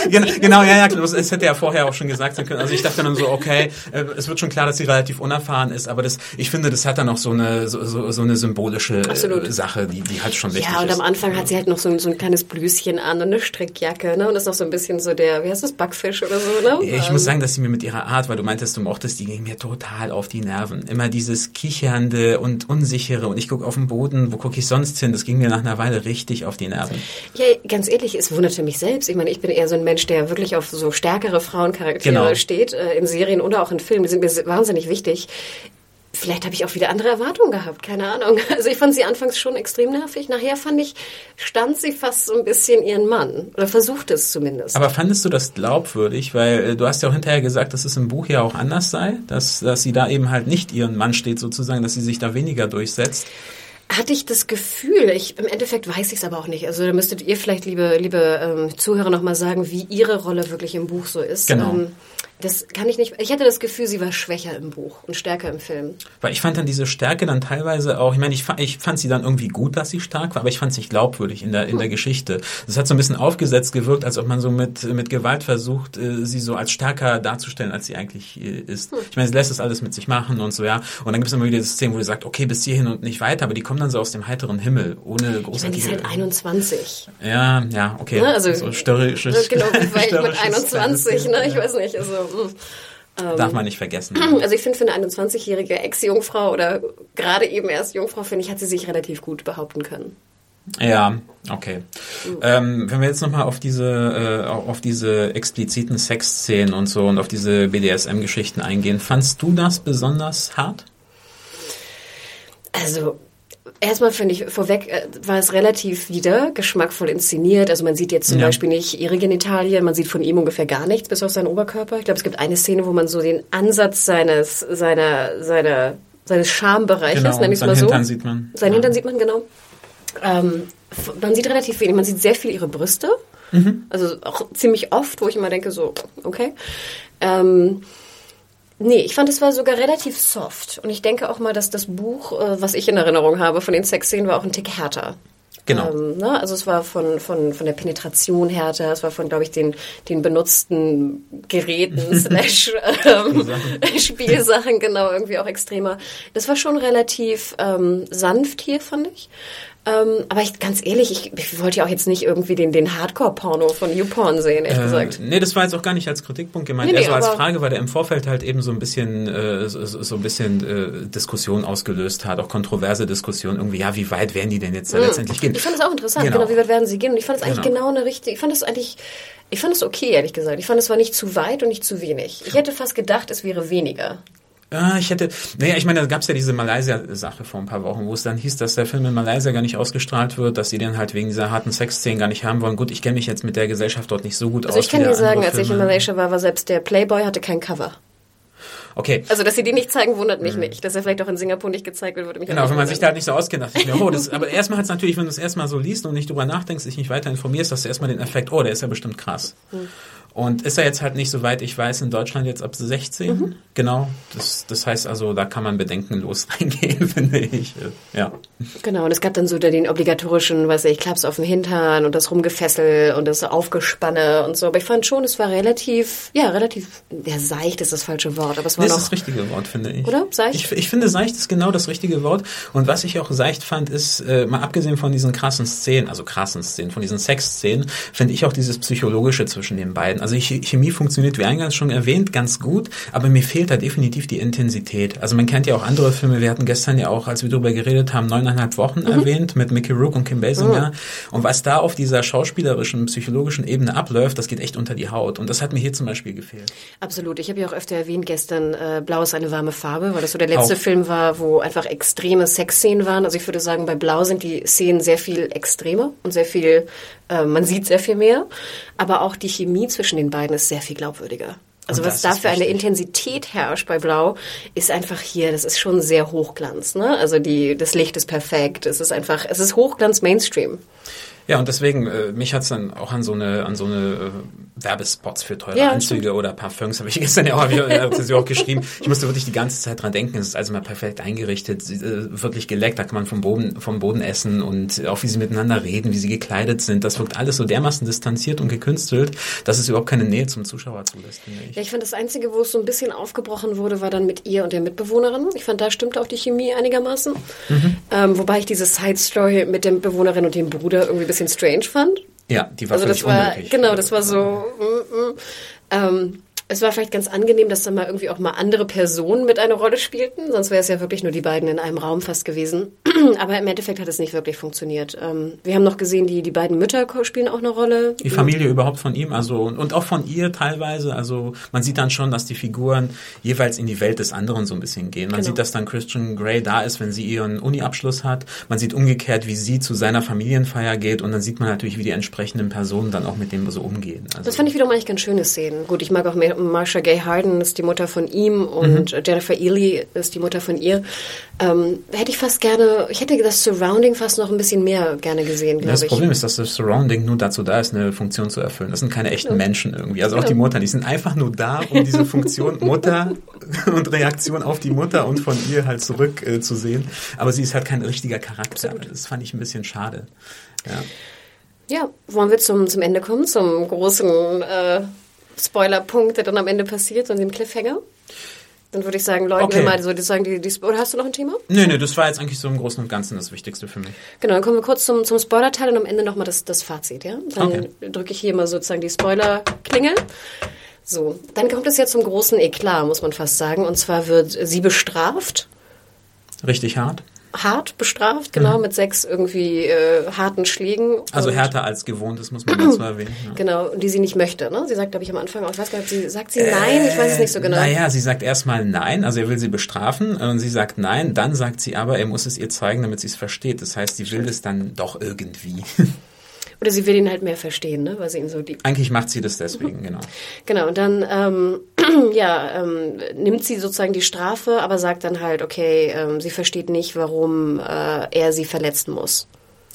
Gen- Genau, ja, ja, das- es hätte ja vorher auch schon gesagt sein können. Also ich dachte dann so, okay, äh, es wird schon klar, dass sie relativ unerfahren ist, aber das, ich finde, das hat dann auch so eine, so, so, eine symbolische äh, Absolut. Sache, die, die halt schon wichtig Ja, und ist. am Anfang hat sie halt noch so ein, so ein kleines Blüschen an und eine Strickjacke, ne? Und ist noch so ein bisschen so der, wie heißt das, Backfisch oder so, ne? Ich Ähm, muss sagen, dass sie mir mit ihrer Art, weil du meintest, du mochtest, die ging mir total auf die Nerven. Immer dieses Kichernde und Unsichere und ich gucke auf den Boden, wo gucke ich sonst hin? Das ging mir nach einer Weile richtig auf die Nerven. Ja, ganz ehrlich, es wunderte mich selbst. Ich meine, ich bin eher so ein Mensch, der wirklich auf so stärkere Frauencharaktere Genau. steht, äh, in Serien oder auch in Filmen. Die sind mir wahnsinnig wichtig. Vielleicht habe ich auch wieder andere Erwartungen gehabt, keine Ahnung. (laughs) Also ich fand sie anfangs schon extrem nervig. Nachher fand ich, stand sie fast so ein bisschen ihren Mann. Oder versuchte es zumindest. Aber fandest du das glaubwürdig? Weil äh, du hast ja auch hinterher gesagt, dass es im Buch ja auch anders sei, dass, dass sie da eben halt nicht ihren Mann steht sozusagen, dass sie sich da weniger durchsetzt. Hatte ich das Gefühl, ich, im Endeffekt weiß ich es aber auch nicht. Also da müsstet ihr vielleicht, liebe, liebe ähm, Zuhörer, nochmal sagen, wie ihre Rolle wirklich im Buch so ist. Genau. Ähm, das kann ich nicht. Ich hatte das Gefühl, sie war schwächer im Buch und stärker im Film. Weil ich fand dann diese Stärke dann teilweise auch, ich meine, ich, ich fand sie dann irgendwie gut, dass sie stark war, aber ich fand es nicht glaubwürdig in der, in der Geschichte. Das hat so ein bisschen aufgesetzt gewirkt, als ob man so mit, mit Gewalt versucht, äh, sie so als stärker darzustellen, als sie eigentlich äh, ist. Ich meine, sie lässt das alles mit sich machen und so, ja. Und dann gibt es immer wieder diese Szenen, wo du sagst, okay, bis hierhin und nicht weiter, aber die kommen dann so aus dem heiteren Himmel, ohne Ich meine, die ist halt 21. ja, ja, okay. Ne? Also, so störrisch, genau, ich mit störrisches 21, kleines ne? Ich weiß nicht. Also, mm. Darf man nicht vergessen. (clears throat) Also ich finde, für eine 21-jährige Ex-Jungfrau oder gerade eben erst Jungfrau, finde ich, hat sie sich relativ gut behaupten können. Ja, okay. Ähm, wenn wir jetzt nochmal auf diese, äh, auf diese expliziten Sexszenen und so und auf diese BDSM-Geschichten eingehen, fandst du das besonders hart? Also erstmal finde ich, vorweg äh, war es relativ wieder geschmackvoll inszeniert. Also man sieht jetzt zum Ja. Beispiel nicht ihre Genitalien, man sieht von ihm ungefähr gar nichts, bis auf seinen Oberkörper. Ich glaube, es gibt eine Szene, wo man so den Ansatz seines, seiner, seiner, seines Schambereiches, nenne ich es sein mal so. Hintern sieht man. Sein ja. Hintern sieht man, genau. Ähm, man sieht relativ wenig. Man sieht sehr viel ihre Brüste. Mhm. Also auch ziemlich oft, wo ich immer denke, so, okay. Ähm, nee, ich fand, es war sogar relativ soft. Und ich denke auch mal, dass das Buch, äh, was ich in Erinnerung habe von den Sexszenen, war auch ein Tick härter. Genau. Ähm, ne? Also es war von, von, von der Penetration härter, es war von, glaube ich, den, den benutzten Geräten (laughs) slash ähm, Spielsachen, genau, irgendwie auch extremer. Das war schon relativ ähm, sanft hier, fand ich. Ähm, aber ich, ganz ehrlich, ich, ich wollte ja auch jetzt nicht irgendwie den, den Hardcore-Porno von YouPorn sehen, ehrlich gesagt. Äh, nee, das war jetzt auch gar nicht als Kritikpunkt gemeint, Nee, eher nee, so als Frage, weil der im Vorfeld halt eben so ein bisschen äh, so, so ein bisschen äh, Diskussion ausgelöst hat, auch kontroverse Diskussion irgendwie, ja, wie weit werden die denn jetzt da letztendlich gehen? Ich fand es auch interessant, Genau. genau. wie weit werden sie gehen? Und ich fand es eigentlich Genau. genau eine richtige, ich fand es eigentlich, ich fand es okay, ehrlich gesagt. Ich fand es war nicht zu weit und nicht zu wenig. Ich hätte fast gedacht, es wäre weniger. Ah, ich hätte, naja, ich meine, da gab es ja diese Malaysia-Sache vor ein paar Wochen, wo es dann hieß, dass der Film in Malaysia gar nicht ausgestrahlt wird, dass sie den halt wegen dieser harten Sexszenen gar nicht haben wollen. Gut, ich kenne mich jetzt mit der Gesellschaft dort nicht so gut Also aus. ich kann dir sagen, als ich in. Malaysia war, war selbst der Playboy hatte kein Cover. Okay. Also, dass sie die nicht zeigen, wundert mich nicht. Dass er vielleicht auch in Singapur nicht gezeigt wird, würde mich Genau, wenn man sich da wundern. nicht so auskennt, dachte ich mir, oh, das, (laughs) aber erstmal hat es natürlich, wenn du es erstmal so liest und nicht drüber nachdenkst, dich nicht weiter informierst, hast du erstmal den Effekt, oh, der ist ja bestimmt krass. Und ist er jetzt halt nicht, soweit ich weiß, in Deutschland jetzt ab 16? Genau. Das, das heißt also, da kann man bedenkenlos (laughs) reingehen, finde ich. Ja. Genau, und es gab dann so den obligatorischen, weiß ich, Klaps auf den Hintern und das Rumgefessel und das Aufgespanne und so. Aber ich fand schon, es war relativ, ja, relativ, ja, seicht ist das falsche Wort, aber es war das noch... ist das richtige Wort, finde ich. Oder? Seicht? Ich, ich finde, seicht ist genau das richtige Wort. Und was ich auch seicht fand, ist, äh, mal abgesehen von diesen krassen Szenen, also krassen Szenen, von diesen Sexszenen, finde ich auch dieses Psychologische zwischen den beiden. Also Chemie funktioniert, wie eingangs schon erwähnt, ganz gut, aber mir fehlt da definitiv die Intensität. Also man kennt ja auch andere Filme, wir hatten gestern ja auch, als wir darüber geredet haben, neuneinhalb Wochen Mhm. erwähnt, mit Mickey Rourke und Kim Basinger. Und was da auf dieser schauspielerischen, psychologischen Ebene abläuft, das geht echt unter die Haut. Und das hat mir hier zum Beispiel gefehlt. Absolut. Ich habe ja auch öfter erwähnt gestern, äh, Blau ist eine warme Farbe, weil das so der letzte Auch. Film war, wo einfach extreme Sexszenen waren. Also ich würde sagen, bei Blau sind die Szenen sehr viel extremer und sehr viel, äh, man sieht sehr viel mehr. Aber auch die Chemie zwischen den beiden ist sehr viel glaubwürdiger. Also was da für eine. Intensität herrscht bei Blau, ist einfach hier, das ist schon sehr Hochglanz. Ne? Also die, das Licht ist perfekt. Es ist einfach, es ist Hochglanz Mainstream. Ja, und deswegen, äh, mich hat's dann auch an so eine, an so eine äh, Werbespots für teure Ja, Anzüge oder Parfums, habe ich (laughs) gestern ja auch, ja auch geschrieben. Ich musste wirklich die ganze Zeit dran denken. Es ist also mal perfekt eingerichtet, äh, wirklich geleckt, da kann man vom Boden, vom Boden essen und auch wie sie miteinander reden, wie sie gekleidet sind. Das wirkt alles so dermaßen distanziert und gekünstelt, dass es überhaupt keine Nähe zum Zuschauer zulässt, finde ich. Ja, ich fand das Einzige, wo es so ein bisschen aufgebrochen wurde, war dann mit ihr und der Mitbewohnerin. Ich fand, da stimmte auch die Chemie einigermaßen. Mhm. Ähm, wobei ich diese Side-Story mit der Mitbewohnerin und dem Bruder irgendwie bisschen strange fand. Ja, die war Also das völlig war, unnötig. genau, das war so, mm, mm. Ähm, es war vielleicht ganz angenehm, dass da mal irgendwie auch mal andere Personen mit eine Rolle spielten. Sonst wäre es ja wirklich nur die beiden in einem Raum fast gewesen. (clears throat) Aber im Endeffekt hat es nicht wirklich funktioniert. Ähm, wir haben noch gesehen, die, die beiden Mütter spielen auch eine Rolle. Die Familie überhaupt von ihm, also und, auch von ihr teilweise. Also man sieht dann schon, dass die Figuren jeweils in die Welt des anderen so ein bisschen gehen. Man Genau. sieht, dass dann Christian Grey da ist, wenn sie ihren Uni-Abschluss hat. Man sieht umgekehrt, wie sie zu seiner Familienfeier geht und dann sieht man natürlich, wie die entsprechenden Personen dann auch mit dem so umgehen. Also, Das fand ich wiederum eigentlich ganz schöne Szenen. Gut, ich mag auch Mar- Marsha Gay Harden, ist die Mutter von ihm und Mhm. Jennifer Ely ist die Mutter von ihr. Ähm, hätte ich fast gerne, ich hätte das Surrounding fast noch ein bisschen mehr gerne gesehen, das glaube ich. Problem ist, dass das Surrounding nur dazu da ist, eine Funktion zu erfüllen. Das sind keine echten Menschen irgendwie. Also auch die Mutter, die sind einfach nur da, um diese Funktion (laughs) Mutter und Reaktion auf die Mutter und von ihr halt zurück äh, zu sehen. Aber sie ist halt kein richtiger Charakter. Das fand ich ein bisschen schade. Ja. Ja, wollen wir zum, zum Ende kommen, zum großen äh, Spoilerpunkt, der dann am Ende passiert und dem Cliffhanger? Dann würde ich sagen, läuten Okay. mal so, die sagen die, die, oder hast du noch ein Thema? Nö, nö, das war jetzt eigentlich so im Großen und Ganzen das Wichtigste für mich. Genau, dann kommen wir kurz zum, zum Spoiler-Teil und am Ende nochmal das, das Fazit, ja? Dann Okay. drücke ich hier mal sozusagen die Spoiler-Klingel. So, dann kommt es ja zum großen Eklat, muss man fast sagen. Und zwar wird sie bestraft, Richtig hart. Hart bestraft, genau, mit sechs irgendwie äh, harten Schlägen. Mhm. Also härter als gewohnt, das muss man dazu (clears throat) erwähnen. Ja. Genau, und die sie nicht möchte, ne? Sie sagt, glaube ich, am Anfang, auch, ich weiß gar nicht, sie, sagt sie nein? Ich weiß es nicht so genau. Naja, sie sagt erstmal nein, also er will sie bestrafen und sie sagt nein, dann sagt sie aber, er muss es ihr zeigen, damit sie es versteht. Das heißt, sie will es dann doch irgendwie. Oder sie will ihn halt mehr verstehen, ne? Weil sie ihn so liebt. Eigentlich macht sie das deswegen, genau. (laughs) Genau, und dann ähm, (clears throat) ja, ähm, nimmt sie sozusagen die Strafe, aber sagt dann halt, okay, ähm, sie versteht nicht, warum äh, er sie verletzen muss.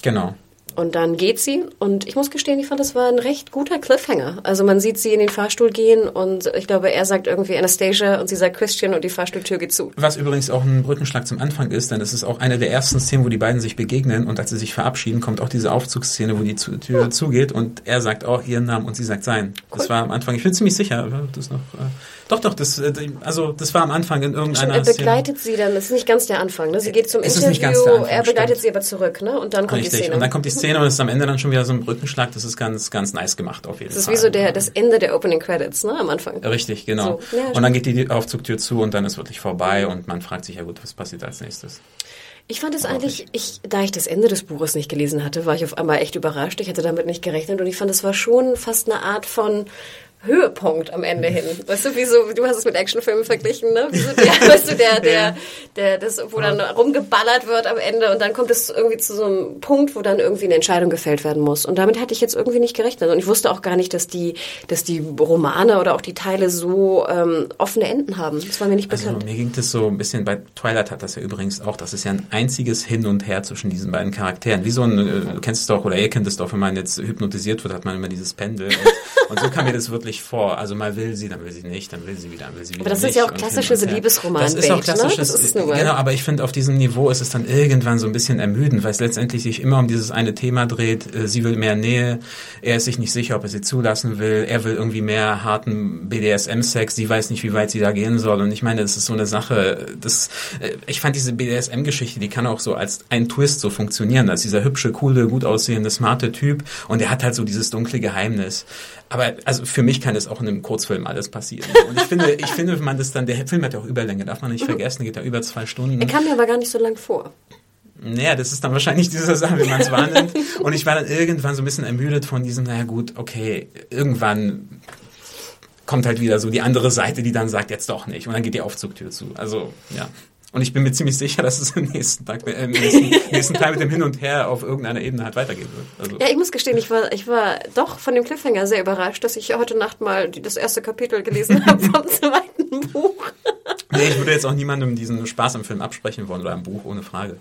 Genau. Und dann geht sie und ich muss gestehen, ich fand, das war ein recht guter Cliffhanger. Also man sieht sie in den Fahrstuhl gehen und ich glaube, er sagt irgendwie Anastasia und sie sagt Christian und die Fahrstuhltür geht zu. Was übrigens auch ein Brückenschlag zum Anfang ist, denn es ist auch eine der ersten Szenen, wo die beiden sich begegnen und als sie sich verabschieden, kommt auch diese Aufzugsszene, wo die Tür zugeht und er sagt auch ihren Namen und sie sagt sein. Das war am Anfang, ich bin ziemlich sicher, das noch, äh, doch, doch, das, äh, also das war am Anfang in irgendeiner er Szene. begleitet sie dann, das ist nicht ganz der Anfang, ne? Sie geht zum Es Interview, er begleitet stimmt. sie aber zurück, ne? Und dann kommt die Richtig, Szene. und dann kommt die Szene und es ist am Ende dann schon wieder so ein Brückenschlag, das ist ganz, ganz nice gemacht auf jeden das ist Fall. wie so der, das Ende der Opening Credits, ne? Am Anfang. Richtig, genau. So, ja, und dann geht die Aufzugtür zu und dann ist wirklich vorbei und man fragt sich ja gut, was passiert als nächstes. Ich fand es eigentlich, ich, da ich das Ende des Buches nicht gelesen hatte, war ich auf einmal echt überrascht. Ich hatte damit nicht gerechnet und ich fand, es war schon fast eine Art von Höhepunkt am Ende hin. (laughs) Weißt du, wie so, du hast es mit Actionfilmen verglichen, ne? Wie so der, (laughs) weißt du, der, der, der, das, wo dann rumgeballert wird am Ende und dann kommt es irgendwie zu so einem Punkt, wo dann irgendwie eine Entscheidung gefällt werden muss. Und damit hatte ich jetzt irgendwie nicht gerechnet. Und ich wusste auch gar nicht, dass die, dass die Romane oder auch die Teile so ähm, offene Enden haben. Das war mir nicht also bekannt. Mir ging das so ein bisschen, bei Twilight hat das ja übrigens auch, das ist ja ein einziges Hin und Her zwischen diesen beiden Charakteren. Wie so ein, äh, du kennst es doch, oder ihr kennt es doch, wenn man jetzt hypnotisiert wird, hat man immer dieses Pendel. Und, und so kam mir das wirklich vor. Also mal will sie, dann will sie nicht, dann will sie wieder, dann will sie wieder Aber das nicht. ist ja auch klassische Liebesroman. Das ist auch ne? klassisches, Das ist genau, aber ich finde, auf diesem Niveau ist es dann irgendwann so ein bisschen ermüdend, weil es letztendlich sich immer um dieses eine Thema dreht. Äh, Sie will mehr Nähe, er ist sich nicht sicher, ob er sie zulassen will, er will irgendwie mehr harten BDSM-Sex, sie weiß nicht, wie weit sie da gehen soll. Und ich meine, das ist so eine Sache, das, äh, ich fand diese BDSM-Geschichte, die kann auch so als ein Twist so funktionieren, als dieser hübsche, coole, gut aussehende, smarte Typ und er hat halt so dieses dunkle Geheimnis. Aber also für mich kann das auch in einem Kurzfilm alles passieren. Und ich finde, ich finde, wenn man das dann, der Film hat ja auch Überlänge, darf man nicht vergessen, geht da über zwei Stunden. Er kam mir aber gar nicht so lang vor. Naja, das ist dann wahrscheinlich diese Sache, wie man es wahrnimmt. (laughs) Und ich war dann irgendwann so ein bisschen ermüdet von diesem, naja gut, okay, irgendwann kommt halt wieder so die andere Seite, die dann sagt, jetzt doch nicht. Und dann geht die Aufzugtür zu. Also, ja. Und ich bin mir ziemlich sicher, dass es im nächsten, Tag, äh, im nächsten, (laughs) nächsten Teil mit dem Hin und Her auf irgendeiner Ebene halt weitergehen wird. Also. Ja, ich muss gestehen, ich war, ich war doch von dem Cliffhanger sehr überrascht, dass ich heute Nacht mal die, das erste Kapitel gelesen (laughs) habe vom zweiten Buch. Nee, ich würde jetzt auch niemandem diesen Spaß am Film absprechen wollen oder am Buch, ohne Frage.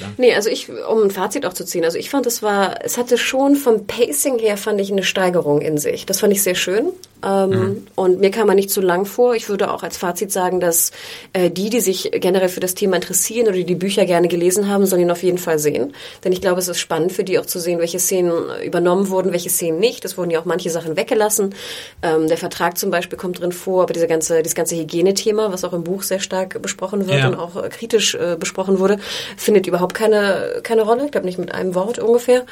Ja. Nee, also ich, um ein Fazit auch zu ziehen, also ich fand, es war, es hatte schon vom Pacing her, fand ich eine Steigerung in sich. Das fand ich sehr schön. Ähm, mhm. Und mir kam man nicht zu lang vor. Ich würde auch als Fazit sagen, dass äh, die, die sich generell für das Thema interessieren oder die die Bücher gerne gelesen haben, sollen ihn auf jeden Fall sehen. Denn ich glaube, es ist spannend für die auch zu sehen, welche Szenen übernommen wurden, welche Szenen nicht. Es wurden ja auch manche Sachen weggelassen. Ähm, der Vertrag zum Beispiel kommt drin vor, aber dieser ganze, dieses ganze Hygienethema, was auch im Buch sehr stark besprochen wird ja. und auch äh, kritisch äh, besprochen wurde, findet überhaupt keine, keine Rolle. Ich glaube nicht mit einem Wort ungefähr.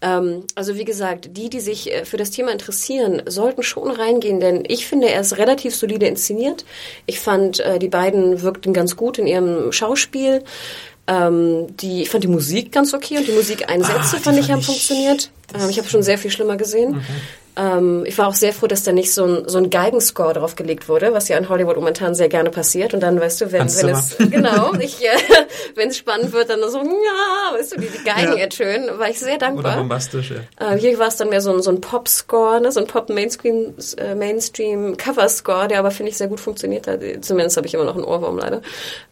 Ähm, also wie gesagt, die, die sich äh, für das Thema interessieren, sollten schon reingehen, denn ich finde, er ist relativ solide inszeniert. Ich fand, äh, die beiden wirkten ganz gut in ihrem Schauspiel. Ähm, die, ich fand die Musik ganz okay und die Musikeinsätze ah, fand ich haben funktioniert. Ähm, ich habe schon sehr viel schlimmer gesehen. Okay. Ähm, ich war auch sehr froh, dass da nicht so ein, so ein Geigenscore drauf gelegt wurde, was ja in Hollywood momentan sehr gerne passiert. Und dann, weißt du, wenn, wenn es, genau, (laughs) ich, äh, wenn es spannend wird, dann so, ja, weißt du, die, die Geigen ja. ertönen, war ich sehr dankbar. Oder bombastisch, ja. Äh, hier war es dann mehr so ein, so ein Pop-Score, ne, so ein Pop-Mainstream, äh, der aber, finde ich, sehr gut funktioniert hat. Zumindest habe ich immer noch einen Ohrwurm, leider.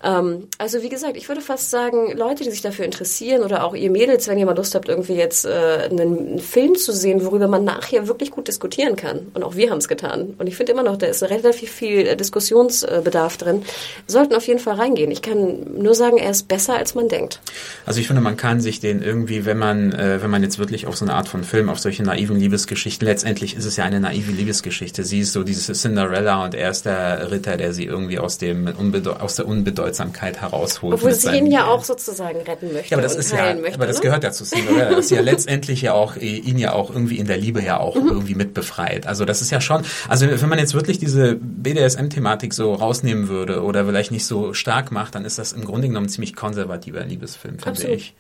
Ähm, also, wie gesagt, ich würde fast sagen, Leute, die sich dafür interessieren oder auch ihr Mädels, wenn ihr mal Lust habt, irgendwie jetzt äh, einen, einen Film zu sehen, worüber man nachher wirklich gut diskutieren kann. Und auch wir haben es getan. Und ich finde immer noch, da ist relativ viel äh, Diskussionsbedarf drin. Sollten auf jeden Fall reingehen. Ich kann nur sagen, er ist besser, als man denkt. Also ich finde, man kann sich den irgendwie, wenn man, äh, wenn man jetzt wirklich auf so eine Art von Film, auf solche naiven Liebesgeschichten, letztendlich ist es ja eine naive Liebesgeschichte. Sie ist so diese Cinderella und er ist der Ritter, der sie irgendwie aus dem Unbedeu aus der Unbedeutsamkeit herausholt. Obwohl sie ihn ja auch sozusagen retten möchte. Ja, aber das ist ja, möchte, aber das ne? gehört ja zu Cinderella. Das ist ja (laughs) letztendlich ja auch äh, ihn ja auch irgendwie in der Liebe ja auch mhm. irgendwie mit befreit. Also das ist ja schon, also wenn man jetzt wirklich diese BDSM-Thematik so rausnehmen würde oder vielleicht nicht so stark macht, dann ist das im Grunde genommen ein ziemlich konservativer Liebesfilm, finde Absolut. ich.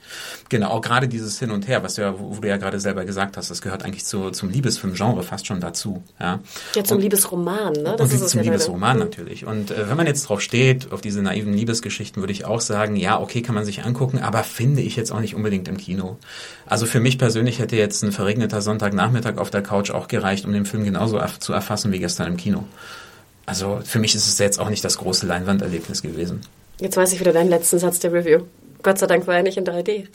Genau, auch gerade dieses Hin und Her, was du ja, wo du ja gerade selber gesagt hast, das gehört eigentlich zu, zum Liebesfilm-Genre fast schon dazu. Ja, ja zum und, Liebesroman, ne? Das und ist zum Liebesroman leider. natürlich. Und äh, wenn man jetzt drauf steht, auf diese naiven Liebesgeschichten, würde ich auch sagen, ja, okay, kann man sich angucken, aber finde ich jetzt auch nicht unbedingt im Kino. Also für mich persönlich hätte jetzt ein verregneter Sonntagnachmittag auf der Couch auch gereicht, um den Film genauso zu erfassen wie gestern im Kino. Also für mich ist es jetzt auch nicht das große Leinwanderlebnis gewesen. Jetzt weiß ich wieder deinen letzten Satz der Review. Gott sei Dank war er nicht in 3D.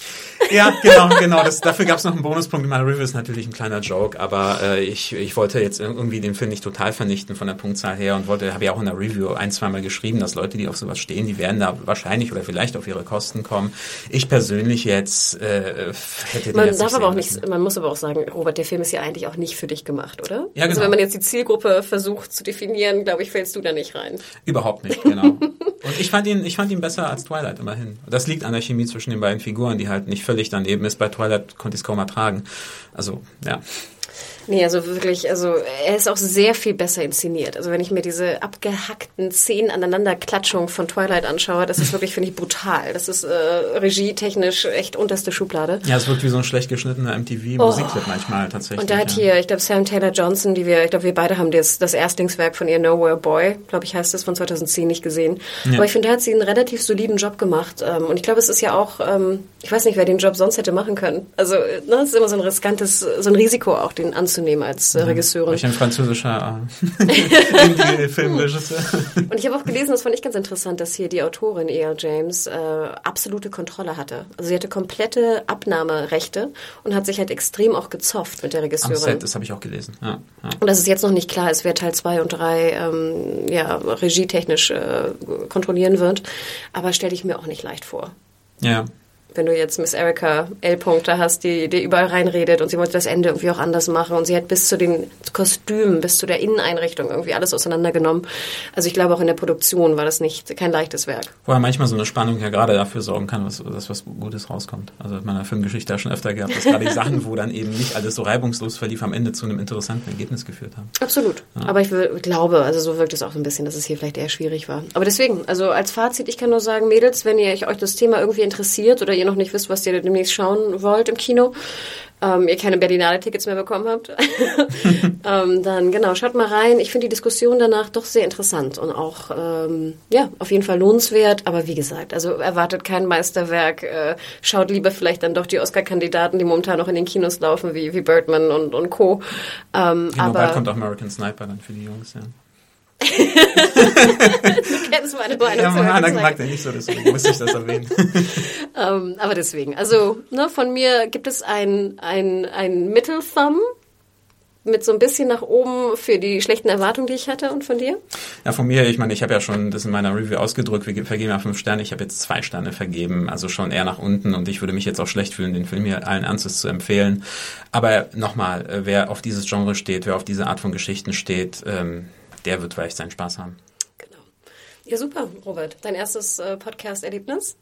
Ja, genau, genau. Das, dafür gab es noch einen Bonuspunkt in meiner Review, ist natürlich ein kleiner Joke, aber äh, ich, ich wollte jetzt irgendwie den Film nicht total vernichten von der Punktzahl her und wollte, habe ja auch in der Review ein, zweimal geschrieben, dass Leute, die auf sowas stehen, die werden da wahrscheinlich oder vielleicht auf ihre Kosten kommen. Ich persönlich jetzt äh, hätte Man jetzt darf aber auch nicht, man muss aber auch sagen, Robert, der Film ist ja eigentlich auch nicht für dich gemacht, oder? Ja, genau. Also wenn man jetzt die Zielgruppe versucht zu definieren, glaube ich, fällst du da nicht rein. Überhaupt nicht, genau. und ich fand ihn, ich fand ihn besser als Twilight immerhin. Das liegt an der Chemie zwischen den beiden beiden Figuren, die halt nicht völlig daneben ist. Bei Twilight konnte ich es kaum ertragen. Also, ja. Nee, also wirklich, also er ist auch sehr viel besser inszeniert. Also wenn ich mir diese abgehackten Szenen aneinanderklatschung von Twilight anschaue, das ist wirklich, finde ich, brutal. Das ist äh, regietechnisch echt unterste Schublade. Ja, es wirkt wie so ein schlecht geschnittener MTV-Musikclip oh. manchmal tatsächlich. Und da hat hier, ich glaube, Sam Taylor Johnson, die wir, ich glaube, wir beide haben das, das Erstlingswerk von ihr Nowhere Boy, glaube ich, heißt es, von 2010 nicht gesehen. Ja. Aber ich finde, da hat sie einen relativ soliden Job gemacht. Ähm, und ich glaube, es ist ja auch, ähm, ich weiß nicht, wer den Job sonst hätte machen können. Also, ne, es ist immer so ein riskantes, so ein Risiko auch, den anzunehmen als äh, Regisseurin. Ich ein französischer (laughs) äh, (laughs) Filmregisseur. Und ich habe auch gelesen, das fand ich ganz interessant, dass hier die Autorin E.L. James äh, absolute Kontrolle hatte. Also sie hatte komplette Abnahmerechte und hat sich halt extrem auch gezofft mit der Regisseurin. Am Set, das habe ich auch gelesen. Ja, ja. Und dass es jetzt noch nicht klar ist, wer Teil 2 und 3 ähm, ja, regietechnisch äh, kontrollieren wird. Aber stelle ich mir auch nicht leicht vor. Ja wenn du jetzt Miss Erica L. Punkte hast, die, die überall reinredet und sie wollte das Ende irgendwie auch anders machen und sie hat bis zu den Kostümen, bis zu der Inneneinrichtung irgendwie alles auseinandergenommen. Also ich glaube auch in der Produktion war das nicht kein leichtes Werk. Vorher manchmal so eine Spannung ja gerade dafür sorgen kann, dass, dass was Gutes rauskommt. Also in meiner Filmgeschichte ja schon öfter gehabt, dass gerade die Sachen, wo dann eben nicht alles so reibungslos verlief, am Ende zu einem interessanten Ergebnis geführt haben. Absolut. Ja. Aber ich glaube, also so wirkt es auch ein bisschen, dass es hier vielleicht eher schwierig war. Aber deswegen, also als Fazit, ich kann nur sagen, Mädels, wenn ihr euch das Thema irgendwie interessiert oder ihr noch nicht wisst, was ihr demnächst schauen wollt im Kino, ähm, ihr keine Berlinale-Tickets mehr bekommen habt, (laughs) ähm, dann genau, schaut mal rein. Ich finde die Diskussion danach doch sehr interessant und auch, ähm, ja, auf jeden Fall lohnenswert. Aber wie gesagt, also erwartet kein Meisterwerk. Äh, schaut lieber vielleicht dann doch die Oscar-Kandidaten, die momentan noch in den Kinos laufen, wie, wie Birdman und, und Co. Ähm, genau, aber bald kommt auch American Sniper dann für die Jungs, ja du kennst meine Meinung. Ja, Anna mag den nicht so, deswegen muss ich das erwähnen. um, (laughs) ähm, aber deswegen, also ne, von mir gibt es ein, ein, ein Mittelthumb mit so ein bisschen nach oben für die schlechten Erwartungen, die ich hatte und von dir? Ja, von mir, ich meine, ich habe ja schon das in meiner Review ausgedrückt, wir vergeben ja fünf Sterne, ich habe jetzt zwei Sterne vergeben, also schon eher nach unten und ich würde mich jetzt auch schlecht fühlen, den Film hier allen Ernstes zu empfehlen. Aber nochmal, äh, wer auf dieses Genre steht, wer auf diese Art von Geschichten steht, ähm, der wird vielleicht seinen Spaß haben. Genau. Ja, super, Robert. Dein erstes äh, Podcast-Erlebnis?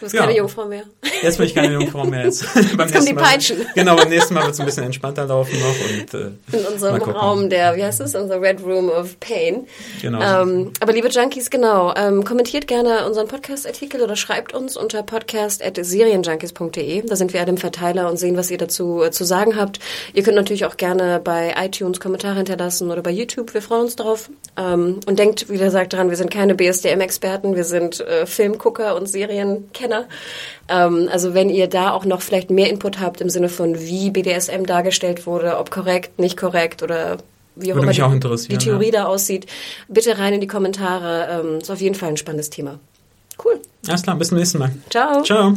Du bist ja. keine Jungfrau mehr. Jetzt bin ich keine Jungfrau mehr. Jetzt, (laughs) beim jetzt kommen die Peitschen. Mal, genau, beim nächsten Mal wird es ein bisschen entspannter laufen noch. Und, äh, In unserem Raum der, wie heißt es, unser Red Room of Pain. Genau. Ähm, aber liebe Junkies, genau, ähm, kommentiert gerne unseren Podcast-Artikel oder schreibt uns unter podcast.serienjunkies.de. Da sind wir alle im Verteiler und sehen, was ihr dazu äh, zu sagen habt. Ihr könnt natürlich auch gerne bei iTunes Kommentare hinterlassen oder bei YouTube. Wir freuen uns drauf. Ähm, und denkt, wie gesagt, dran, wir sind keine BSDM-Experten, wir sind äh, Filmgucker und Serien Kenner. Ähm, also wenn ihr da auch noch vielleicht mehr Input habt im Sinne von, wie BDSM dargestellt wurde, ob korrekt, nicht korrekt oder wie auch Würde immer die, die, Theorie ja. da aussieht, bitte rein in die Kommentare. Ähm, ist auf jeden Fall ein spannendes Thema. Cool. Alles klar, bis zum nächsten Mal. Ciao. Ciao.